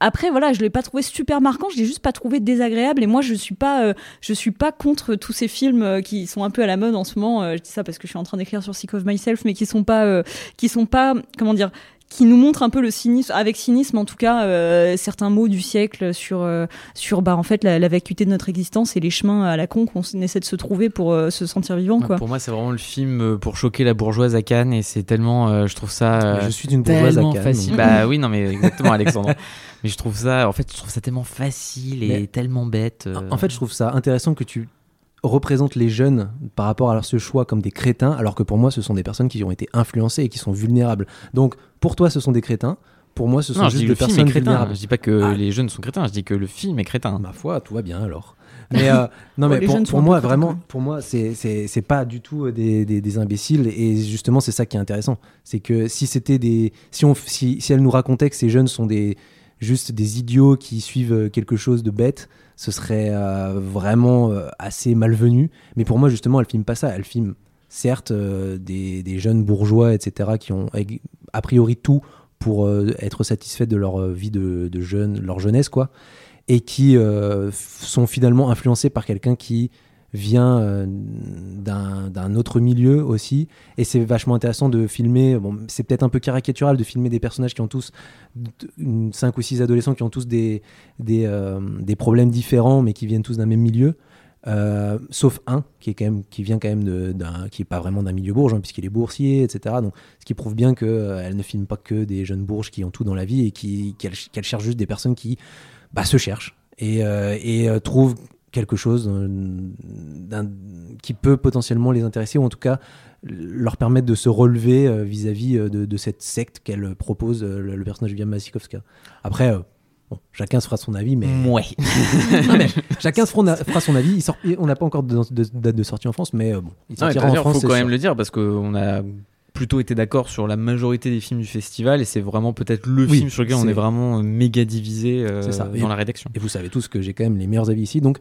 B: Après, voilà, je l'ai pas trouvé super marquant, je l'ai juste pas trouvé désagréable. Et moi, je suis pas, je suis pas contre tous ces films qui sont un peu à la mode en ce moment. Je dis ça parce que je suis en train d'écrire sur Sick of Myself, mais qui sont pas, qui sont pas, comment dire, qui nous montrent un peu le cynisme, avec cynisme en tout cas, euh, certains mots du siècle sur, euh, sur bah, en fait la, la vacuité de notre existence et les chemins à la con qu'on essaie de se trouver pour euh, se sentir vivant,
D: Ouais,
B: quoi.
D: Pour moi, c'est vraiment le film pour choquer la bourgeoise à Cannes et c'est tellement, euh, je trouve ça euh,
E: je suis une bourgeoise à Cannes.
D: facile.
E: donc.
D: Bah oui, non mais exactement, Alexandre. mais je trouve ça, en fait, je trouve ça tellement facile et
E: Mais-
D: tellement bête. euh.
E: En fait, je trouve ça intéressant que tu représentes les jeunes par rapport à leur ce choix comme des crétins, alors que pour moi, ce sont des personnes qui ont été influencées et qui sont vulnérables. Donc, pour toi, ce sont des crétins. Pour moi, ce sont
D: non,
E: juste des
D: le film est
E: personnes vulnérables.
D: Je dis pas que
E: Ah.
D: les jeunes sont crétins. Je dis que le film est crétin.
E: Ma foi, tout va bien alors. Mais euh, non,
B: Ouais,
E: mais pour, moi,
B: crétins,
E: vraiment,
B: même.
E: pour moi, c'est c'est c'est pas du tout des, des, des imbéciles. Et justement, c'est ça qui est intéressant. C'est que si c'était des, si on, si, si elle nous racontait que ces jeunes sont des juste des idiots qui suivent euh, quelque chose de bête, ce serait euh, vraiment euh, assez malvenu. Mais pour moi, justement, elle filme pas ça. Elle filme certes des, des jeunes bourgeois, etc., qui ont a priori tout pour être satisfaits de leur vie de, de jeune, leur jeunesse, quoi et qui sont finalement influencés par quelqu'un qui vient euh, d'un autre milieu aussi. Et c'est vachement intéressant de filmer, bon, c'est peut-être un peu caricatural de filmer des personnages qui ont tous, 5 ou 6 adolescents qui ont tous des, des, euh, des problèmes différents, mais qui viennent tous d'un même milieu. Euh, sauf un qui est quand même qui vient quand même d'un qui est pas vraiment d'un milieu bourge hein, puisqu'il est boursier etc donc ce qui prouve bien que elle ne filme pas que des jeunes bourges qui ont tout dans la vie et qui qu'elle qu'elle cherche juste des personnes qui bah, se cherchent et, euh, et trouvent quelque chose euh, qui peut potentiellement les intéresser ou en tout cas leur permettre de se relever euh, vis-à-vis euh, de, de cette secte qu'elle propose euh, le, le personnage de Via Masikowska. Après, euh, bon, chacun se fera son avis, mais
D: Ouais.
E: Non, mais chacun se fera, fera son avis. Il sort- on n'a pas encore de, de- date de sortie en France, mais euh, bon, il sortira en France.
D: faut
E: c'est
D: quand
E: sûr.
D: même le dire parce qu'on a plutôt été d'accord sur la majorité des films du festival et c'est vraiment peut-être le
E: Oui,
D: film sur lequel on est vraiment euh, méga divisé euh, dans
E: Et-
D: la rédaction.
E: Et vous savez tous que j'ai quand même les meilleurs avis ici, donc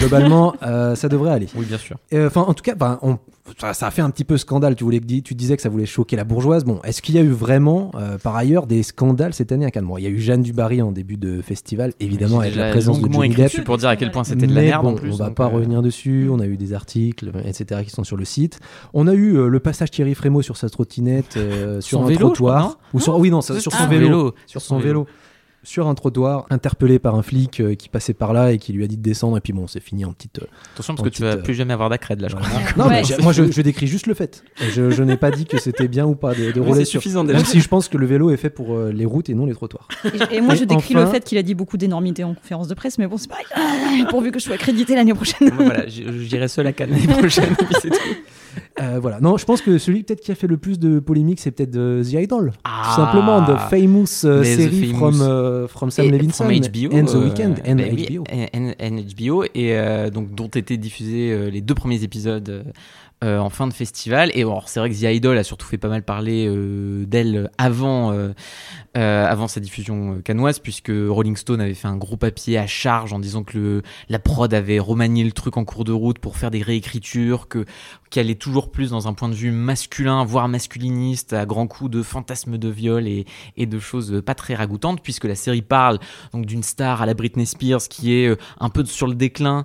E: globalement, euh, ça devrait aller.
D: Oui, bien sûr.
E: Enfin, en tout cas, on- ça, ça a fait un petit peu scandale. Tu, voulais, tu disais que ça voulait choquer la bourgeoise. Bon, est-ce qu'il y a eu vraiment, euh, par ailleurs, des scandales cette année à Cannes? Bon, Il y a eu Jeanne Dubarry en début de festival, évidemment, avec la présence de Johnny Depp.
D: pour dire à quel point c'était de la merde
E: bon,
D: en plus.
E: on va pas
D: euh,
E: revenir dessus. On a eu des articles, etc., qui sont sur le site. On a eu euh, le passage Thierry Frémaux sur sa trottinette, euh, sur
D: Son
E: un
D: vélo,
E: trottoir. ou sur, oui, non, ça- sur
D: Ah,
E: son vélo. Sur son vélo. sur un trottoir, interpellé par un flic euh, qui passait par là et qui lui a dit de descendre. Et puis bon, c'est fini en petite. euh,
D: Attention parce que tu vas plus jamais avoir d'acred là, je crois.
E: Non,
B: Ouais.
E: mais moi je, je décris juste le fait. Je, je n'ai pas dit que c'était bien ou pas de, rouler
D: c'est
E: sur.
D: suffisant déjà.
E: Même si je pense que le vélo est fait pour euh, les routes et non les trottoirs.
B: Et, et moi,
E: Et
B: je décris
E: enfin-
B: le fait qu'il a dit beaucoup d'énormités en conférence de presse, mais bon, c'est pareil. Pourvu que je sois crédité l'année prochaine.
D: Voilà, j'irai seul à Cannes l'année prochaine.
E: Euh, voilà. Non, je pense que celui peut-être qui a fait le plus de polémique, c'est peut-être euh, The Idol.
D: Ah.
E: Tout simplement, famous euh,
D: The
E: série
D: Famous.
E: from, euh, from Sam
D: Et
E: Levinson
D: from HBO,
E: and The Weeknd and
D: bah
E: HBO.
D: et- and- and HBO, et donc dont étaient diffusés les deux premiers épisodes euh, en fin de festival. Et alors, c'est vrai que The Idol a surtout fait pas mal parler euh, d'elle avant, euh, avant sa diffusion cannoise, puisque Rolling Stone avait fait un gros papier à charge en disant que le, la prod avait remanié le truc en cours de route pour faire des réécritures, que qu'elle est toujours plus dans un point de vue masculin, voire masculiniste, à grands coups de fantasmes de viol et, et de choses pas très ragoûtantes, puisque la série parle donc d'une star à la Britney Spears qui est euh, un peu sur le déclin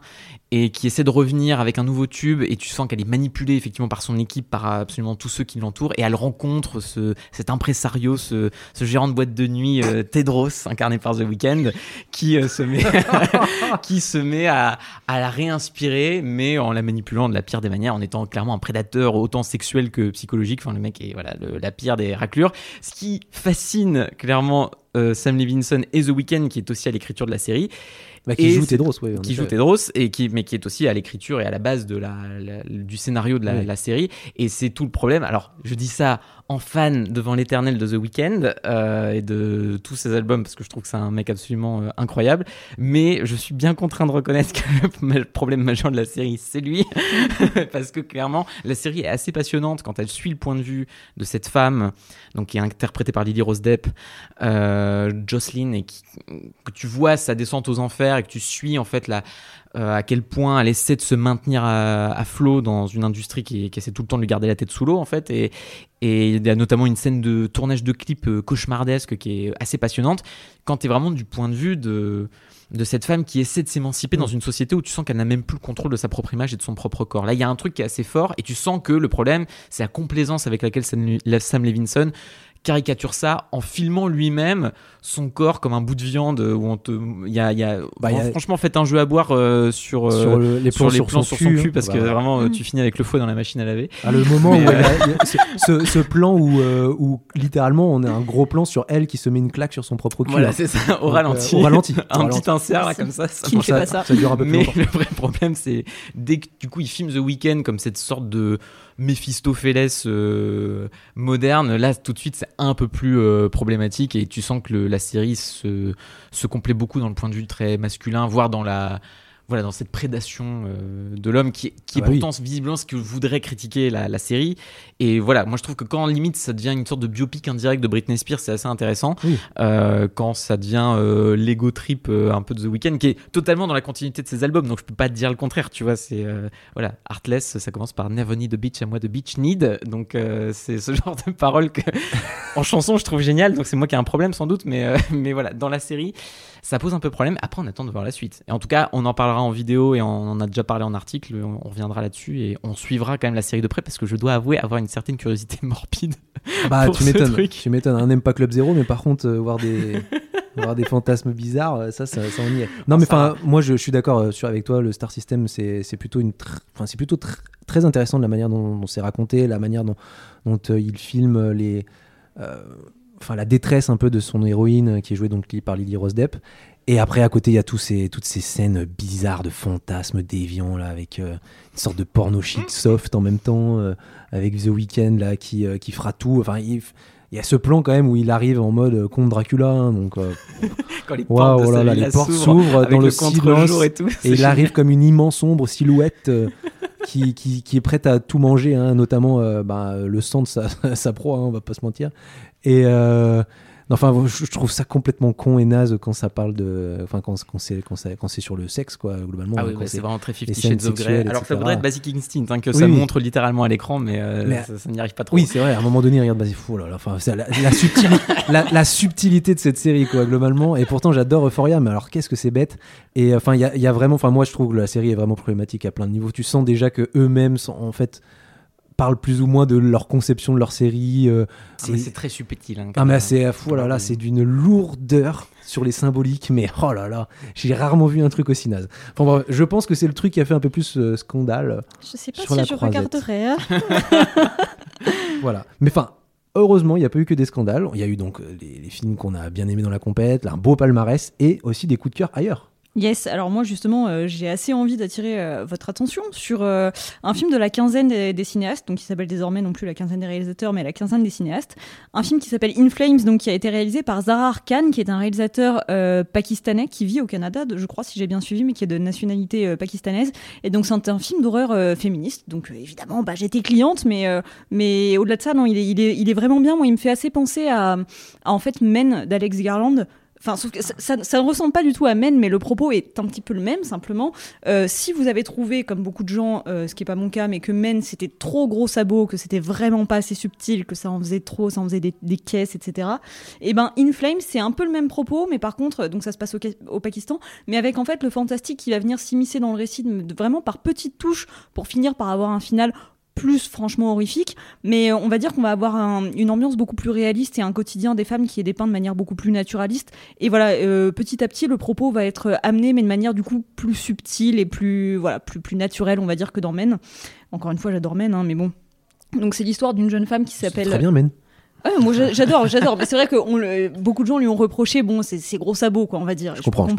D: et qui essaie de revenir avec un nouveau tube et tu sens qu'elle est manipulée effectivement par son équipe, par absolument tous ceux qui l'entourent et elle rencontre ce, cet impresario, ce, ce gérant de boîte de nuit euh, Tedros incarné par The Weeknd qui euh, se met qui se met à, à la réinspirer mais en la manipulant de la pire des manières en étant clairement un prédateur autant sexuel que psychologique. Enfin le mec est voilà le- la pire des raclures. Ce qui fascine clairement euh, Sam Levinson et The Weeknd qui est aussi à l'écriture de la série
E: Bah, qui
D: Et
E: joue Tedros, en
D: qui joue Tedros et qui mais qui est aussi à l'écriture et à la base de la, la- du scénario de la,
E: Oui.
D: la série. Et c'est tout le problème. Alors je dis ça fan devant l'éternel de The Weeknd euh, et de tous ses albums parce que je trouve que c'est un mec absolument euh, incroyable. Mais je suis bien contraint de reconnaître que le, problème majeur de la série c'est lui. Parce que clairement la série est assez passionnante quand elle suit le point de vue de cette femme donc qui est interprétée par Lily Rose Depp euh, Jocelyn et que tu vois sa descente aux enfers et que tu suis en fait la euh, à quel point elle essaie de se maintenir à, à flot dans une industrie qui, qui essaie tout le temps de lui garder la tête sous l'eau en fait. Et, et il y a notamment une scène de tournage de clip euh, cauchemardesque qui est assez passionnante. Quand tu es vraiment du point de vue de de cette femme qui essaie de s'émanciper dans une société où tu sens qu'elle n'a même plus le contrôle de sa propre image et de son propre corps. Là, il y a un truc qui est assez fort et tu sens que le problème, c'est la complaisance avec laquelle Sam, la- Sam Levinson caricature ça en filmant lui-même son corps comme un bout de viande où on te il y a, il y a-
E: Bah, y a-
D: franchement faites un jeu à boire euh, sur, euh,
E: sur le- les
D: sur
E: plans
D: les
E: sur
D: plans
E: son
D: sur son
E: cul,
D: cul
E: hein.
D: parce que
E: Bah,
D: vraiment euh,
B: Mm.
D: tu finis avec le fouet dans la machine à laver
E: Ah, le moment
D: Mais,
E: où
D: euh,
E: elle a- il y a- ce, ce- ce plan où, euh, où littéralement on a un gros plan sur elle qui se met une claque sur son propre cul.
D: voilà c'est ça au
E: Donc,
D: ralenti
E: euh, au ralenti. Au
D: un
E: ralenti.
D: petit insert là comme ça, ça
B: Qui ne pas ça.
E: Ça dure un peu plus
D: Mais
E: longtemps.
D: le vrai problème, c'est dès que du coup il filme The Weeknd comme cette sorte de Mephistopheles euh, moderne, là tout de suite c'est un peu plus euh, problématique et tu sens que la série se, se complaît beaucoup dans le point de vue très masculin, voire dans la voilà dans cette prédation euh, de l'homme qui, qui
E: Ah
D: est
E: bah oui.
D: pourtant visiblement ce que voudrait critiquer la, la série. Et voilà moi je trouve que quand limite ça devient une sorte de biopic indirect de Britney Spears c'est assez intéressant.
E: Oui.
D: euh, quand ça devient euh, l'ego trip un peu de The Weeknd qui est totalement dans la continuité de ses albums. Donc je peux pas te dire le contraire tu vois c'est voilà Heartless ça commence par Never Need a Beach à moi de Beach Need. Donc c'est ce genre de paroles que en chanson je trouve génial. Donc c'est moi qui ai un problème sans doute mais mais voilà dans la série ça pose un peu problème après on attend de voir la suite et en tout cas on en parlera en vidéo et on en a déjà parlé en article on, on reviendra là-dessus et on suivra quand même la série de près parce que je dois avouer avoir une certaine curiosité morbide
E: Bah,
D: pour
E: tu m'étonnes. Tu m'étonnes. On n'aime pas Club Zero, mais par contre, euh, voir des. voir des fantasmes bizarres, euh, ça, ça, ça on y est. Non, mais enfin, moi, je, je suis d'accord euh, sur avec toi. Le Star System, c'est c'est plutôt une, enfin, c'est plutôt tr- très intéressant de la manière dont, dont c'est raconté, la manière dont, dont euh, il filme les, euh, enfin, la détresse un peu de son héroïne euh, qui est jouée donc par Lily Rose Depp. Et après, à côté, il y a tous ces, toutes ces scènes bizarres de fantasmes déviants, là, avec euh, une sorte de porno chic soft en même temps, euh, avec The Weeknd, là, qui, euh, qui fera tout. Enfin, il, il y a ce plan quand même où il arrive en mode comte Dracula, hein, donc
D: quand les portes
E: là là, les portes
D: s'ouvrent
E: dans le,
D: le
E: silence
D: et tout
E: et il arrive comme une immense ombre silhouette qui, qui, qui est prête à tout manger, hein, notamment euh, bah, le sang de sa, sa proie, hein, on va pas se mentir. Et euh, enfin, je, trouve ça complètement con et naze quand ça parle de, enfin, quand, quand c'est quand, quand c'est sur le sexe, quoi, globalement.
D: Ah oui,
E: quand
D: bah,
E: c'est-
D: vraiment très Fifty
E: les scènes
D: Shades of Grey.
E: sexuelles,
D: Alors que ça voudrait être Basic Instinct, hein, que
E: Oui,
D: ça
E: oui.
D: montre littéralement à l'écran, mais, euh,
E: Mais-
D: ça, ça n'y arrive pas trop.
E: Oui, c'est vrai. À un moment donné, regarde, c'est fou. Là, là. Enfin, la, la, subtili- la, la subtilité de cette série, quoi, globalement. Et pourtant, j'adore Euphoria, mais alors qu'est-ce que c'est bête? Et enfin, il y y a vraiment. Enfin, moi, je trouve que la série est vraiment problématique à plein de niveaux. Tu sens déjà que eux-mêmes sont en fait parlent plus ou moins de leur conception de leur série. euh,
D: Ah, C'est très subtil. hein,
E: ah mais c'est fou, oh là là, c'est d'une lourdeur sur les symboliques, mais oh là là, j'ai rarement vu un truc aussi naze. Enfin bref, je pense que c'est le truc qui a fait un peu plus euh, scandale.
B: Je sais pas
E: Sur la
B: si je
E: croisette.
B: regarderai. hein.
E: Voilà. Mais enfin, heureusement, il n'y a pas eu que des scandales. Il y a eu donc euh, les, les films qu'on a bien aimés dans la compète, là, un beau palmarès et aussi des coups de cœur ailleurs.
B: Yes, alors moi justement, euh, j'ai assez envie d'attirer euh, votre attention sur euh, un film de la quinzaine des, cinéastes, donc qui s'appelle désormais non plus la quinzaine des réalisateurs, mais la quinzaine des cinéastes. Un film qui s'appelle In Flames, donc qui a été réalisé par Zahar Khan, qui est un réalisateur pakistanais qui vit au Canada, je crois si j'ai bien suivi, mais qui est de nationalité pakistanaise. Et donc c'est un, film d'horreur féministe. Donc évidemment, bah, j'étais cliente, mais mais au-delà de ça, non, il est, il est, il est vraiment bien. Moi, il me fait assez penser à, à en fait Men d'Alex Garland. Enfin, sauf que ça, ça- ne ressemble pas du tout à Men, mais le propos est un petit peu le même, simplement. Euh, si vous avez trouvé, comme beaucoup de gens, euh, ce qui n'est pas mon cas, mais que Men c'était trop gros sabot, que c'était vraiment pas assez subtil, que ça en faisait trop, ça en faisait des, caisses, etc. Et ben, In Flames, c'est un peu le même propos, mais par contre, donc ça se passe au, au Pakistan, mais avec en fait le fantastique qui va venir s'immiscer dans le récit de- vraiment par petites touches pour finir par avoir un final plus franchement horrifique, mais on va dire qu'on va avoir un- une ambiance beaucoup plus réaliste et un quotidien des femmes qui est dépeint de manière beaucoup plus naturaliste. Et voilà, euh, petit à petit, le propos va être amené, mais de manière du coup plus subtile et plus voilà plus plus naturelle, on va dire que dans Men. Encore une fois, j'adore Men, hein, mais bon. Donc c'est l'histoire d'une jeune femme qui s'appelle
E: Très bien, men.
B: Ouais, moi j'a- j'adore, j'adore. Mais c'est vrai que on beaucoup de gens lui ont reproché, bon, c'est c'est gros sabots, quoi, on va dire.
E: Je comprends, je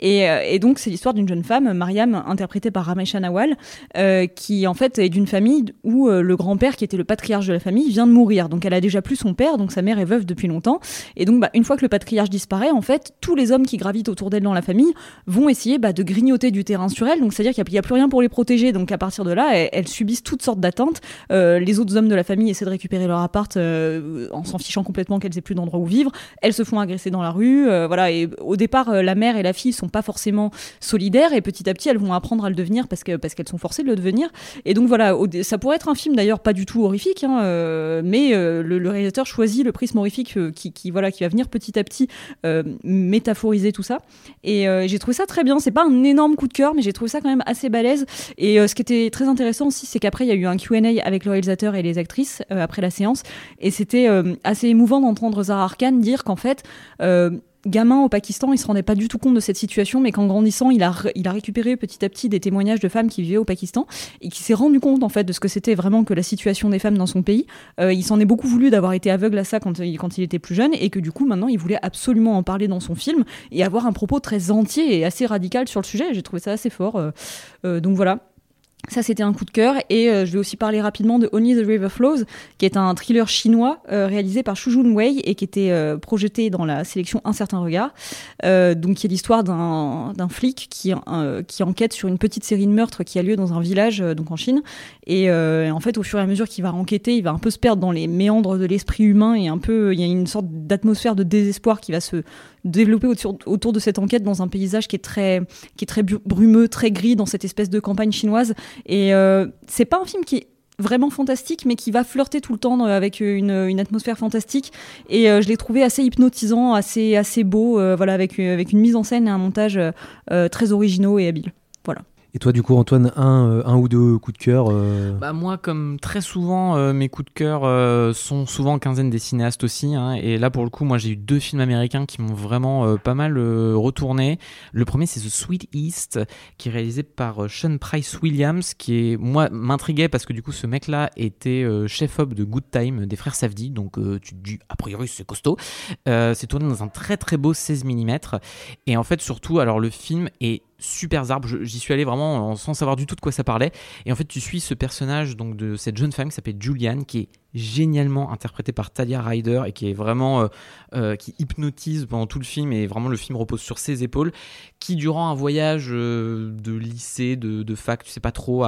B: et donc c'est l'histoire d'une jeune femme, Mariam, interprétée par Ramesha Nawal, euh, qui en fait est d'une famille où euh, le grand-père, qui était le patriarche de la famille, vient de mourir. Donc elle a déjà plus son père, donc sa mère est veuve depuis longtemps. Et donc bah, une fois que le patriarche disparaît, en fait, tous les hommes qui gravitent autour d'elle dans la famille vont essayer bah, de grignoter du terrain sur elle. Donc c'est-à-dire qu'il n'y a, plus rien pour les protéger. Donc à partir de là, elles, elles subissent toutes sortes d'attentes. Euh, les autres hommes de la famille essaient de récupérer leur appart euh, en s'en fichant complètement qu'elles aient plus d'endroit où vivre. Elles se font agresser dans la rue. euh, voilà. Et au départ, euh, la mère et la fille sont pas forcément solidaires et petit à petit, elles vont apprendre à le devenir parce que parce qu'elles sont forcées de le devenir. Et donc voilà, ça pourrait être un film d'ailleurs pas du tout horrifique, hein, euh, mais euh, le, réalisateur choisit le prisme horrifique euh, qui, qui voilà qui va venir petit à petit métaphoriser tout ça. Et j'ai trouvé ça très bien. C'est pas un énorme coup de cœur, mais j'ai trouvé ça quand même assez balèze. Et ce qui était très intéressant aussi, c'est qu'après il y a eu un Q&A avec le réalisateur et les actrices après la séance, et c'était assez émouvant d'entendre Zahar Khan dire qu'en fait gamin au Pakistan, il se rendait pas du tout compte de cette situation, mais qu'en grandissant, il a, il a récupéré petit à petit des témoignages de femmes qui vivaient au Pakistan et qui s'est rendu compte en fait de ce que c'était vraiment que la situation des femmes dans son pays. Euh, il s'en est beaucoup voulu d'avoir été aveugle à ça quand il, quand il était plus jeune et que du coup maintenant il voulait absolument en parler dans son film et avoir un propos très entier et assez radical sur le sujet. J'ai trouvé ça assez fort. euh, euh, donc voilà. Ça, c'était un coup de cœur. Et euh, je vais aussi parler rapidement de Only the River Flows, qui est un thriller chinois euh, réalisé par Shu Jun-wei et qui était euh, projeté dans la sélection Un certain regard. Euh, donc, qui est l'histoire d'un flic qui, euh, qui enquête sur une petite série de meurtres qui a lieu dans un village, euh, donc en Chine. Et en fait, au fur et à mesure qu'il va enquêter, il va un peu se perdre dans les méandres de l'esprit humain et un peu, il y a une sorte d'atmosphère de désespoir qui va se développer autour, autour de cette enquête dans un paysage qui est très, qui est très brumeux, très gris dans cette espèce de campagne chinoise. Et euh, c'est pas un film qui est vraiment fantastique, mais qui va flirter tout le temps euh, avec une, une atmosphère fantastique. Et euh, je l'ai trouvé assez hypnotisant, assez, assez beau, voilà, avec, avec une mise en scène et un montage très originaux et habiles.
E: Et toi, du coup, Antoine, un, euh, un ou deux coups de cœur euh,
D: Bah moi, comme très souvent, euh, mes coups de cœur sont souvent en quinzaine des cinéastes aussi. hein. et là, pour le coup, moi, j'ai eu deux films américains qui m'ont vraiment pas mal retourné. Le premier, c'est The Sweet East, qui est réalisé par Sean Price Williams, qui est moi m'intriguait parce que du coup, ce mec-là était chef-op de Good Time des frères Safdie, donc tu te dis a priori c'est costaud. C'est tourné dans un très très beau 16 mm. Et en fait, surtout, alors le film est super. Je- J'y suis allé vraiment sans savoir du tout de quoi ça parlait. Et en fait, tu suis ce personnage donc de cette jeune femme qui s'appelle Julianne, qui est génialement interprétée par Talia Ryder et qui est vraiment euh, euh, qui hypnotise pendant tout le film et vraiment le film repose sur ses épaules. Qui durant un voyage euh, de lycée, de, fac, tu sais pas trop,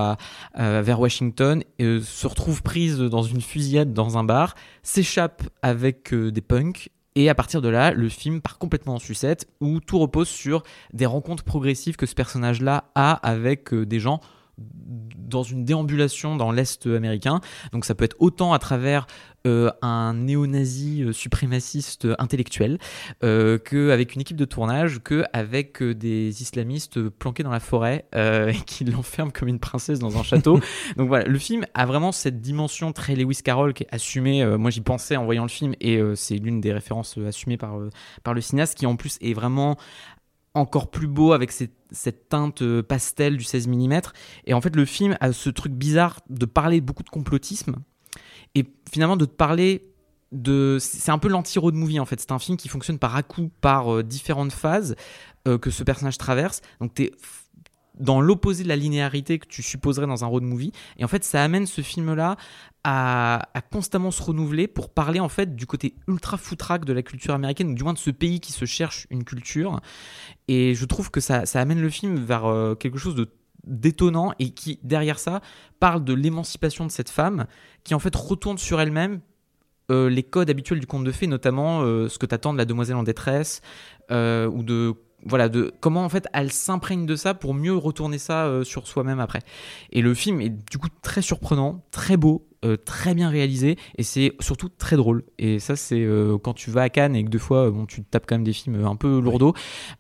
D: vers Washington, euh, se retrouve prise dans une fusillade dans un bar, s'échappe avec des punks. Et à partir de là, le film part complètement en sucette, où tout repose sur des rencontres progressives que ce personnage-là a avec euh, des gens dans une déambulation dans l'Est américain. Donc ça peut être autant à travers euh, un néo-nazi suprémaciste intellectuel, euh, qu'avec une équipe de tournage, qu'avec des islamistes planqués dans la forêt et qui l'enferment comme une princesse dans un château. Donc voilà, le film a vraiment cette dimension très Lewis Carroll qui est assumée. moi j'y pensais en voyant le film et c'est l'une des références assumées par, par le cinéaste qui en plus est vraiment encore plus beau avec cette, teinte euh, pastel du 16 mm. Et en fait, le film a ce truc bizarre de parler beaucoup de complotisme et finalement de parler de. C'est un peu l'anti-road movie en fait. C'est un film qui fonctionne par à-coup, par euh, différentes phases euh, que ce personnage traverse. Donc, tu es dans l'opposé de la linéarité que tu supposerais dans un road movie. Et en fait, ça amène ce film-là à, constamment se renouveler pour parler en fait du côté ultra foutraque de la culture américaine, ou du moins de ce pays qui se cherche une culture. Et je trouve que ça, amène le film vers euh, quelque chose de détonnant et qui, derrière ça, parle de l'émancipation de cette femme qui en fait retourne sur elle-même euh, les codes habituels du conte de fées, notamment euh, ce que t'attends de la demoiselle en détresse ou de voilà, de comment en fait elle s'imprègne de ça pour mieux retourner ça sur soi-même après. Et le film est du coup très surprenant, très beau, euh, très bien réalisé et c'est surtout très drôle. Et ça, c'est euh, quand tu vas à Cannes et que deux fois bon, tu tapes quand même des films un peu lourdeaux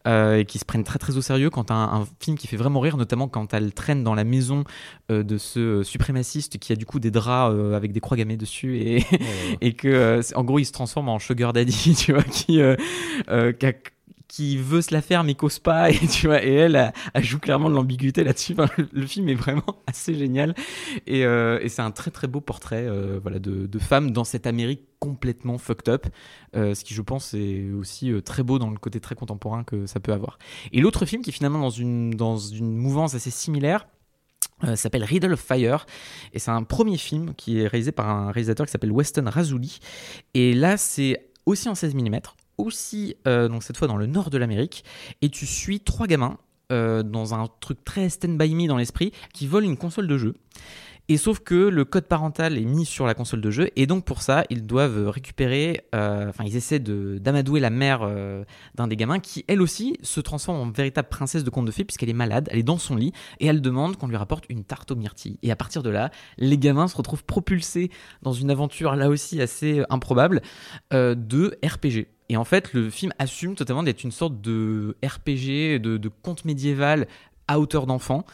D: et qui se prennent très très au sérieux. Quand tu as un, film qui fait vraiment rire, notamment quand elle traîne dans la maison de ce suprémaciste qui a du coup des draps avec des croix gammées dessus et, et que en gros il se transforme en sugar daddy, tu vois, qui, qui a qui veut se la faire mais cause pas et tu vois et elle, elle, joue clairement de l'ambiguïté là-dessus. Le, film est vraiment assez génial. Et, euh, et c'est un très très beau portrait euh, voilà de, de femme dans cette Amérique complètement fucked up euh, ce qui je pense est aussi très beau dans le côté très contemporain que ça peut avoir. Et l'autre film qui est finalement dans une dans une mouvance assez similaire s'appelle Riddle of Fire. Et c'est un premier film qui est réalisé par un réalisateur qui s'appelle Weston Razuli. Et là c'est aussi en 16 mm aussi, euh, donc cette fois dans le nord de l'Amérique, et tu suis trois gamins euh, dans un truc très stand by me dans l'esprit qui volent une console de jeu. Et sauf que le code parental est mis sur la console de jeu, et donc pour ça, ils doivent récupérer, euh, enfin, ils essaient d'amadouer la mère d'un des gamins qui, elle aussi, se transforme en véritable princesse de conte de fées, puisqu'elle est malade, elle est dans son lit, et elle demande qu'on lui rapporte une tarte aux myrtilles. Et à partir de là, les gamins se retrouvent propulsés dans une aventure là aussi assez improbable de RPG. Et en fait, le film assume totalement d'être une sorte de RPG, de, conte médiéval à hauteur d'enfant.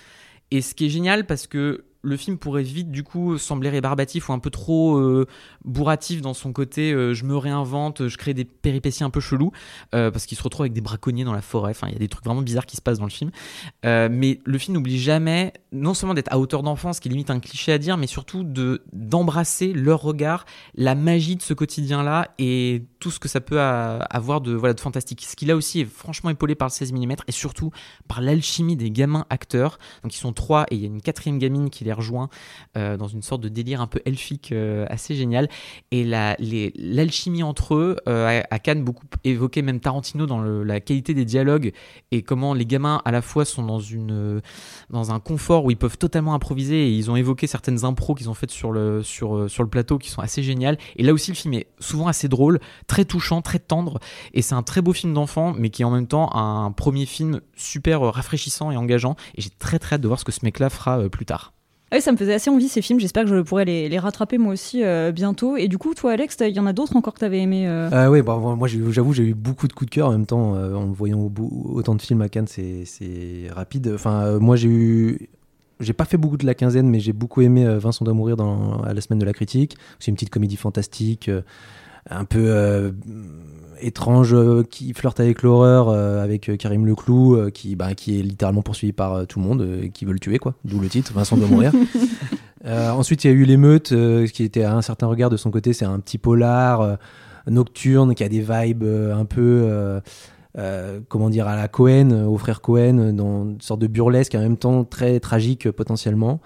D: Et ce qui est génial parce que le film pourrait vite du coup sembler rébarbatif ou un peu trop euh, bourratif dans son côté euh, je me réinvente, je crée des péripéties un peu chelous euh, parce qu'il se retrouve avec des braconniers dans la forêt, enfin il y a des trucs vraiment bizarres qui se passent dans le film. mais le film n'oublie jamais non seulement d'être à hauteur d'enfant, ce qui est limite un cliché à dire, mais surtout de d'embrasser leur regard, la magie de ce quotidien-là et tout ce que ça peut avoir de voilà de fantastique. Ce qui là aussi est franchement épaulé par le 16 mm et surtout par l'alchimie des gamins acteurs. Donc ils sont trois et il y a une quatrième gamine qui les rejoint euh, dans une sorte de délire un peu elfique euh, assez génial. Et l'alchimie entre eux, euh, à, Cannes, beaucoup évoqué même Tarantino dans la qualité des dialogues et comment les gamins à la fois sont dans, une, dans un confort où ils peuvent totalement improviser et ils ont évoqué certaines impros qu'ils ont faites sur le, sur, sur le plateau qui sont assez géniales. Et là aussi, le film est souvent assez drôle, très touchant, très tendre. Et c'est un très beau film d'enfant, mais qui est en même temps un premier film super rafraîchissant et engageant. Et j'ai très très hâte de voir ce que ce mec-là fera plus tard.
B: Ah oui, ça me faisait assez envie ces films. J'espère que je pourrai les, rattraper moi aussi euh, bientôt. Et du coup, toi, Alex, il y en a d'autres encore que tu avais aimé
E: euh... euh oui, bah, moi j'avoue, j'ai eu beaucoup de coups de cœur en même temps. Euh, en voyant autant de films à Cannes, c'est rapide. Enfin, moi j'ai eu. J'ai pas fait beaucoup de la quinzaine, mais j'ai beaucoup aimé Vincent doit mourir dans, à la semaine de la critique. C'est une petite comédie fantastique, un peu étrange euh, qui flirte avec l'horreur euh, avec euh, Karim Leclou qui bah, qui est littéralement poursuivi par tout le monde qui veut le tuer quoi. D'où le titre Vincent doit mourir. Ensuite il y a eu l'émeute qui était à un certain regard de son côté c'est un petit polar nocturne qui a des vibes un peu comment dire à la Cohen au frère Cohen dans une sorte de burlesque en même temps très tragique potentiellement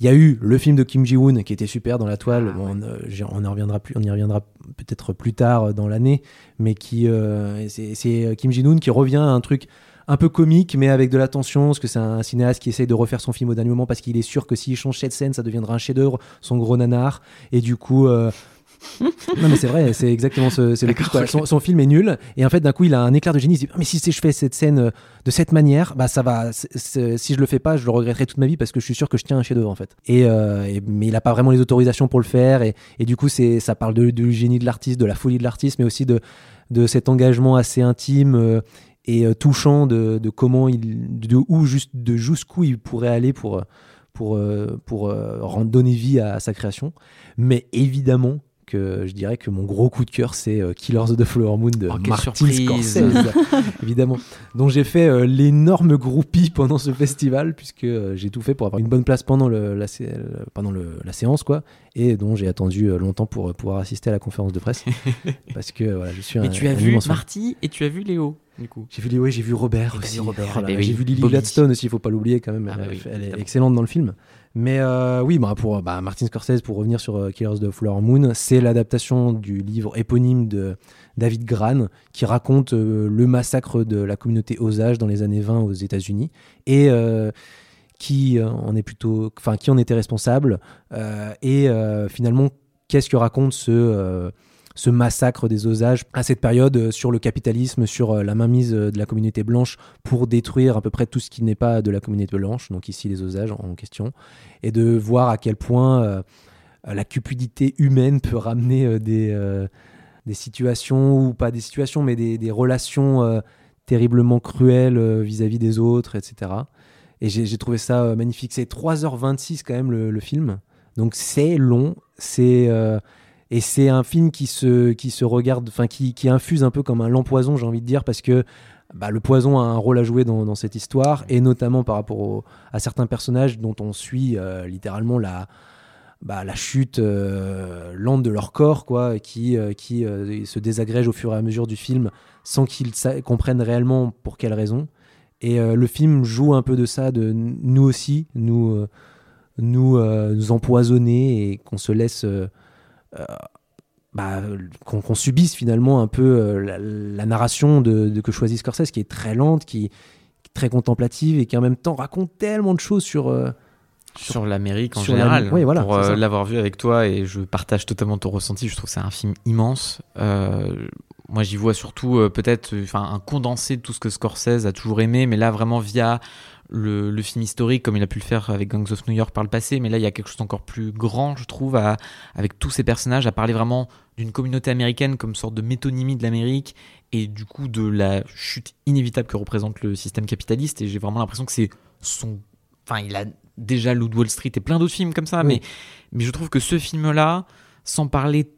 E: il y a eu le film de Kim Ji-woon qui était super dans la toile. Ah, on, euh, on, en reviendra plus, on y reviendra peut-être plus tard euh, dans l'année, mais qui euh, c'est Kim Ji-woon qui revient à un truc un peu comique, mais avec de la tension, parce que c'est un cinéaste qui essaye de refaire son film au dernier moment parce qu'il est sûr que s'il change cette scène, ça deviendra un chef-d'œuvre, son gros nanar. Et du coup, non mais c'est vrai, c'est exactement ce, c'est le coup, quoi. Son, son film est nul et en fait d'un coup il a un éclair de génie. Il se dit Ah, mais si je fais cette scène euh, de cette manière, bah ça va. c'est- c'est- si je le fais pas, je le regretterai toute ma vie parce que je suis sûr que je tiens un chef-d'œuvre en fait. Et, euh, et- mais il a pas vraiment les autorisations pour le faire et, et du coup c'est ça parle de, du génie de l'artiste, de la folie de l'artiste, mais aussi de de cet engagement assez intime. euh, et euh, touchant de, de comment il de où juste de jusqu'où il pourrait aller pour pour pour euh, rendre donner vie à, sa création mais évidemment que je dirais que mon gros coup de cœur c'est euh, Killers of the Flower Moon de
D: Oh,
E: Martin. Scorsese évidemment dont j'ai fait euh, l'énorme groupie pendant ce festival puisque euh, j'ai tout fait pour avoir une bonne place pendant le, la, sé- pendant le- la séance quoi et dont j'ai attendu euh, longtemps pour pouvoir assister à la conférence de presse parce que voilà je suis un,
D: tu as vu. Marty et tu as vu Léo.
E: J'ai vu Léo, j'ai vu Robert
D: Et
E: aussi.
D: Robert,
E: Oh
D: eh oui,
E: j'ai vu Lily. Gladstone aussi, il faut pas l'oublier quand même.
D: Ah
E: elle,
D: bah oui,
E: elle est excellente dans le film. Mais euh, oui, bah, pour bah, Martin Scorsese, pour revenir sur euh, Killers of the Flower Moon, c'est l'adaptation du livre éponyme de David Gran qui raconte euh, le massacre de la communauté Osage dans les années 20 aux États-Unis et qui en est plutôt, enfin qui en était responsable et finalement qu'est-ce que raconte ce ce massacre des Osages à cette période euh, sur le capitalisme, sur euh, la mainmise euh, de la communauté blanche pour détruire à peu près tout ce qui n'est pas de la communauté blanche, donc ici les Osages en question, et de voir à quel point la cupidité humaine peut ramener des, des situations, ou pas des situations, mais des, des relations terriblement cruelles vis-à-vis des autres, etc. Et j'ai trouvé ça magnifique. C'est 3h26 quand même le film, donc c'est long, c'est... et c'est un film qui se, qui se regarde, enfin qui, qui infuse un peu comme un lampoison, j'ai envie de dire, parce que bah, le poison a un rôle à jouer dans, dans cette histoire, et notamment par rapport au- à certains personnages dont on suit euh, littéralement la, bah, la chute euh, lente de leur corps, quoi, qui, euh, qui se désagrègent au fur et à mesure du film sans qu'ils comprennent réellement pour quelles raisons. Et le film joue un peu de ça, de nous aussi, nous, nous, nous empoisonner et qu'on se laisse. Bah, qu'on subisse finalement un peu euh, la, la narration de, de que choisit Scorsese, qui est très lente, qui, est très contemplative et qui en même temps raconte tellement de choses sur. euh,
D: Sur l'Amérique en
E: sur
D: général.
E: oui, voilà,
D: pour euh, l'avoir vu avec toi et je partage totalement ton ressenti. Je trouve que c'est un film immense. Euh, moi, j'y vois surtout peut-être enfin un condensé de tout ce que Scorsese a toujours aimé, mais là vraiment via le, le film historique, comme il a pu le faire avec Gangs of New York par le passé. Mais là, il y a quelque chose d'encore plus grand, je trouve, à- avec tous ces personnages, à parler vraiment d'une communauté américaine comme sorte de métonymie de l'Amérique et du coup de la chute inévitable que représente le système capitaliste. Et j'ai vraiment l'impression que c'est son. Enfin, il a déjà de Wall Street et plein d'autres films comme ça,
E: Oui.
D: mais, mais je trouve que ce film-là, sans parler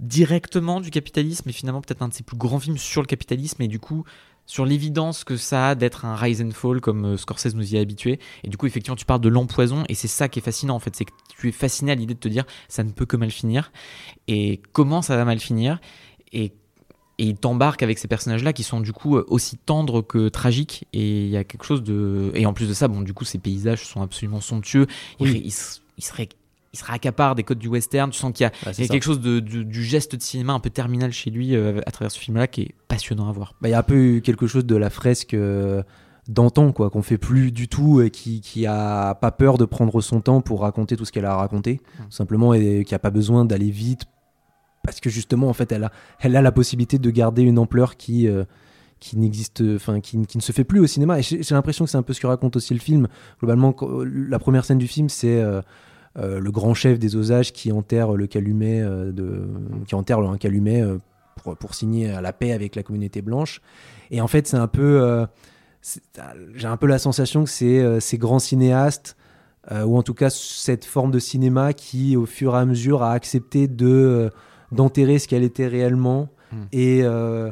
D: directement du capitalisme, est finalement peut-être un de ses plus grands films sur le capitalisme et du coup sur l'évidence que ça a d'être un rise and fall comme euh, Scorsese nous y a habitués. Et du coup, effectivement, tu parles de l'empoison et c'est ça qui est fascinant en fait, c'est que tu es fasciné à l'idée de te dire ça ne peut que mal finir. Et comment ça va mal finir? Et et il t'embarque avec ces personnages-là qui sont du coup aussi tendres que tragiques. Et il y a quelque chose de et en plus de ça bon du coup ces paysages sont absolument somptueux.
E: Oui.
D: il, se- il serait il serait accapare des codes du western tu sens qu'il y a, il y a quelque chose de, du, du geste de cinéma un peu terminal chez lui euh, à travers ce film-là qui est passionnant à voir
E: Bah, il y a un peu eu quelque chose de la fresque euh, d'antan, quoi, qu'on fait plus du tout et qui, qui a pas peur de prendre son temps pour raconter tout ce qu'elle a
D: Mm.
E: tout simplement, et qui a pas besoin d'aller vite parce que justement, en fait, elle a, elle a la possibilité de garder une ampleur qui. euh, qui n'existe, enfin qui, qui ne se fait plus au cinéma. Et j'ai l'impression que c'est un peu ce que raconte aussi le film. Globalement, la première scène du film, c'est euh, le grand chef des Osages qui enterre le calumet euh, de, qui enterre un calumet euh, pour, pour signer à la paix avec la communauté blanche. Et en fait, c'est un peu, euh, j'ai un peu la sensation que c'est euh, ces grands cinéastes, euh, ou en tout cas cette forme de cinéma qui, au fur et à mesure, a accepté de euh, d'enterrer ce qu'elle était réellement
D: Mm.
E: et euh,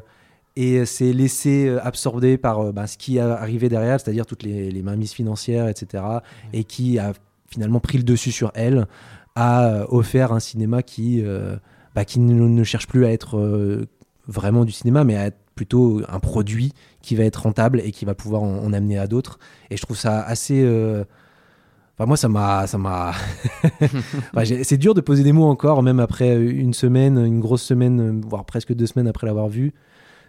E: et s'est laissé euh, absorber par euh, bah, ce qui est arrivé derrière, c'est-à-dire toutes les, les mainmises financières, etc., et qui a finalement pris le dessus sur elle, a euh, offert un cinéma qui, euh, bah, qui ne, ne cherche plus à être euh, vraiment du cinéma, mais à être plutôt un produit qui va être rentable et qui va pouvoir en, en amener à d'autres. Et je trouve ça assez. Enfin, moi, ça m'a. ça c'est dur de poser des mots encore, même après une semaine, une grosse semaine, voire presque deux semaines après l'avoir vu.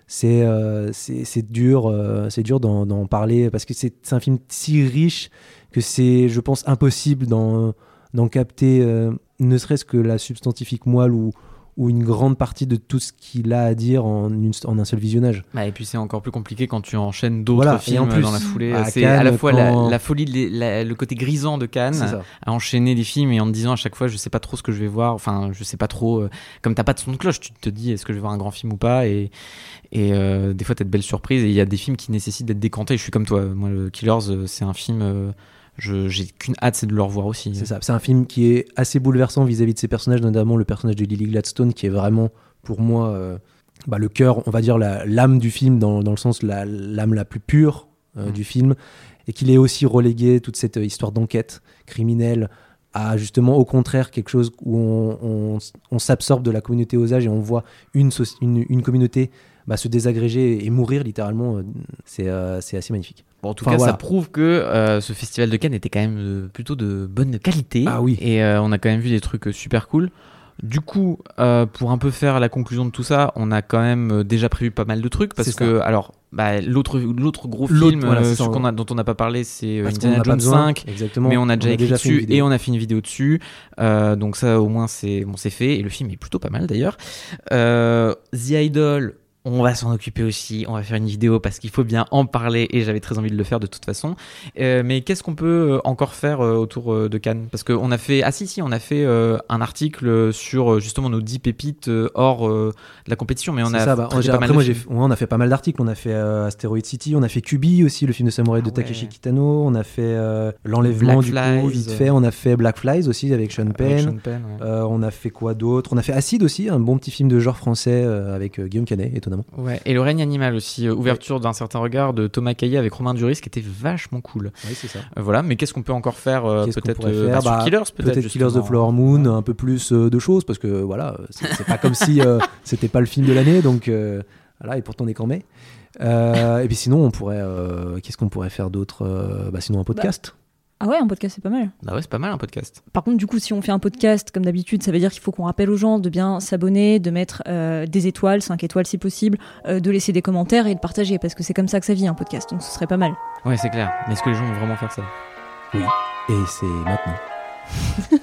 E: C'est euh, c'est dur, euh, c'est dur d'en parler parce que c'est un film si riche que c'est, je pense, impossible d'en d'en capter, euh, ne serait-ce que la substantifique moelle ou, ou une grande partie de tout ce qu'il a à dire en, une- en un seul visionnage.
D: Bah, et puis c'est encore plus compliqué quand tu enchaînes d'autres
E: Voilà,
D: films
E: en plus,
D: dans la foulée.
E: à
D: C'est à la fois la,
E: quand-
D: la folie, de les- la- le côté grisant de Cannes, à enchaîner des films et en te disant à chaque fois je sais pas trop ce que je vais voir. Enfin, je sais pas trop. euh, comme t'as pas de son de cloche, tu te dis est-ce que je vais voir un grand film ou pas? Et et euh, des fois t'as de belles surprises et il y a des films qui nécessitent d'être décantés. Je suis comme toi. Moi, le Killers, euh, c'est un film. euh, j'ai qu'une hâte, c'est de le revoir aussi.
E: C'est ça. C'est un film qui est assez bouleversant vis-à-vis de ses personnages, notamment le personnage de Lily Gladstone, qui est vraiment, pour moi, euh, bah, le cœur, on va dire la- l'âme du film, dans, dans le sens la- l'âme la plus pure euh,
D: Mm.
E: du film, et qu'il est aussi relégué toute cette euh, histoire d'enquête criminelle à justement au contraire quelque chose où on, on- on s'absorbe de la communauté Osage et on voit une, une, une communauté bah, se désagréger et mourir littéralement. C'est euh, c'est assez magnifique.
D: Bon, en tout
E: Enfin,
D: cas,
E: voilà.
D: ça prouve que euh, ce festival de Cannes était quand même euh, plutôt de bonne qualité.
E: Ah oui.
D: Et euh, on a quand même vu des trucs super cool. Du coup, pour un peu faire la conclusion de tout ça, on a quand même déjà prévu pas mal de trucs parce que, alors, bah, l'autre l'autre gros
E: L'autre,
D: film
E: voilà,
D: euh, a- dont on n'a pas parlé, c'est euh, Indiana Jones
E: besoin.
D: 5.
E: Exactement.
D: Mais on a déjà écrit
E: fait une
D: dessus et on a fait une vidéo dessus. Euh, donc ça, au moins, c'est bon, c'est fait. Et le film est plutôt pas mal d'ailleurs. The Idol, on va s'en occuper aussi. On va faire une vidéo parce qu'il faut bien en parler et j'avais très envie de le faire de toute façon. Euh, mais qu'est-ce qu'on peut euh, encore faire euh, autour de Cannes? Parce qu'on a fait, ah si si, on a fait euh, un article sur justement nos 10 pépites hors euh, de la compétition. Mais on a
E: ça, bah,
D: pas
E: après,
D: mal
E: moi, ouais, on a fait pas mal d'articles. On a fait Asteroid City, on a fait Kubi aussi, le film de samouraï
D: Ah
E: de Takeshi
D: ouais.
E: Kitano. On a fait L'enlèvement du
D: Flies,
E: coup, vite fait. On a fait Black Flies aussi avec Sean Penn.
D: Avec Sean Penn, ouais.
E: On a fait quoi d'autre? On a fait Acide aussi, un bon petit film de genre français avec Guillaume Canet, étonnamment.
D: Ouais, et le règne animal aussi, euh, ouverture d'un certain regard de Thomas Caillet avec Romain Duris qui était vachement cool.
E: Oui, c'est ça.
D: Euh, voilà, mais qu'est-ce qu'on peut encore faire euh, Peut-être euh, bah,
E: Bah,
D: Killers, peut-être.
E: Peut-être Killers of
D: justement.
E: Flower Moon, un peu plus euh, de choses, parce que voilà, c'est, c'est pas comme si euh, c'était pas le film de l'année, donc euh, voilà, et pourtant on est mai. Euh, et puis sinon, on pourrait, euh, qu'est-ce qu'on pourrait faire d'autre Euh, bah, Sinon, un podcast.
B: Ah ouais, un podcast, c'est pas mal.
D: Bah ouais, c'est pas mal un podcast.
B: Par contre, du coup, si on fait un podcast, comme d'habitude, ça veut dire qu'il faut qu'on rappelle aux gens de bien s'abonner, de mettre euh, des étoiles, 5 étoiles si possible, euh, de laisser des commentaires et de partager, parce que c'est comme ça que ça vit un podcast, donc ce serait pas mal.
D: Ouais, c'est clair. Mais est-ce que les gens vont vraiment faire ça?
E: Et c'est maintenant.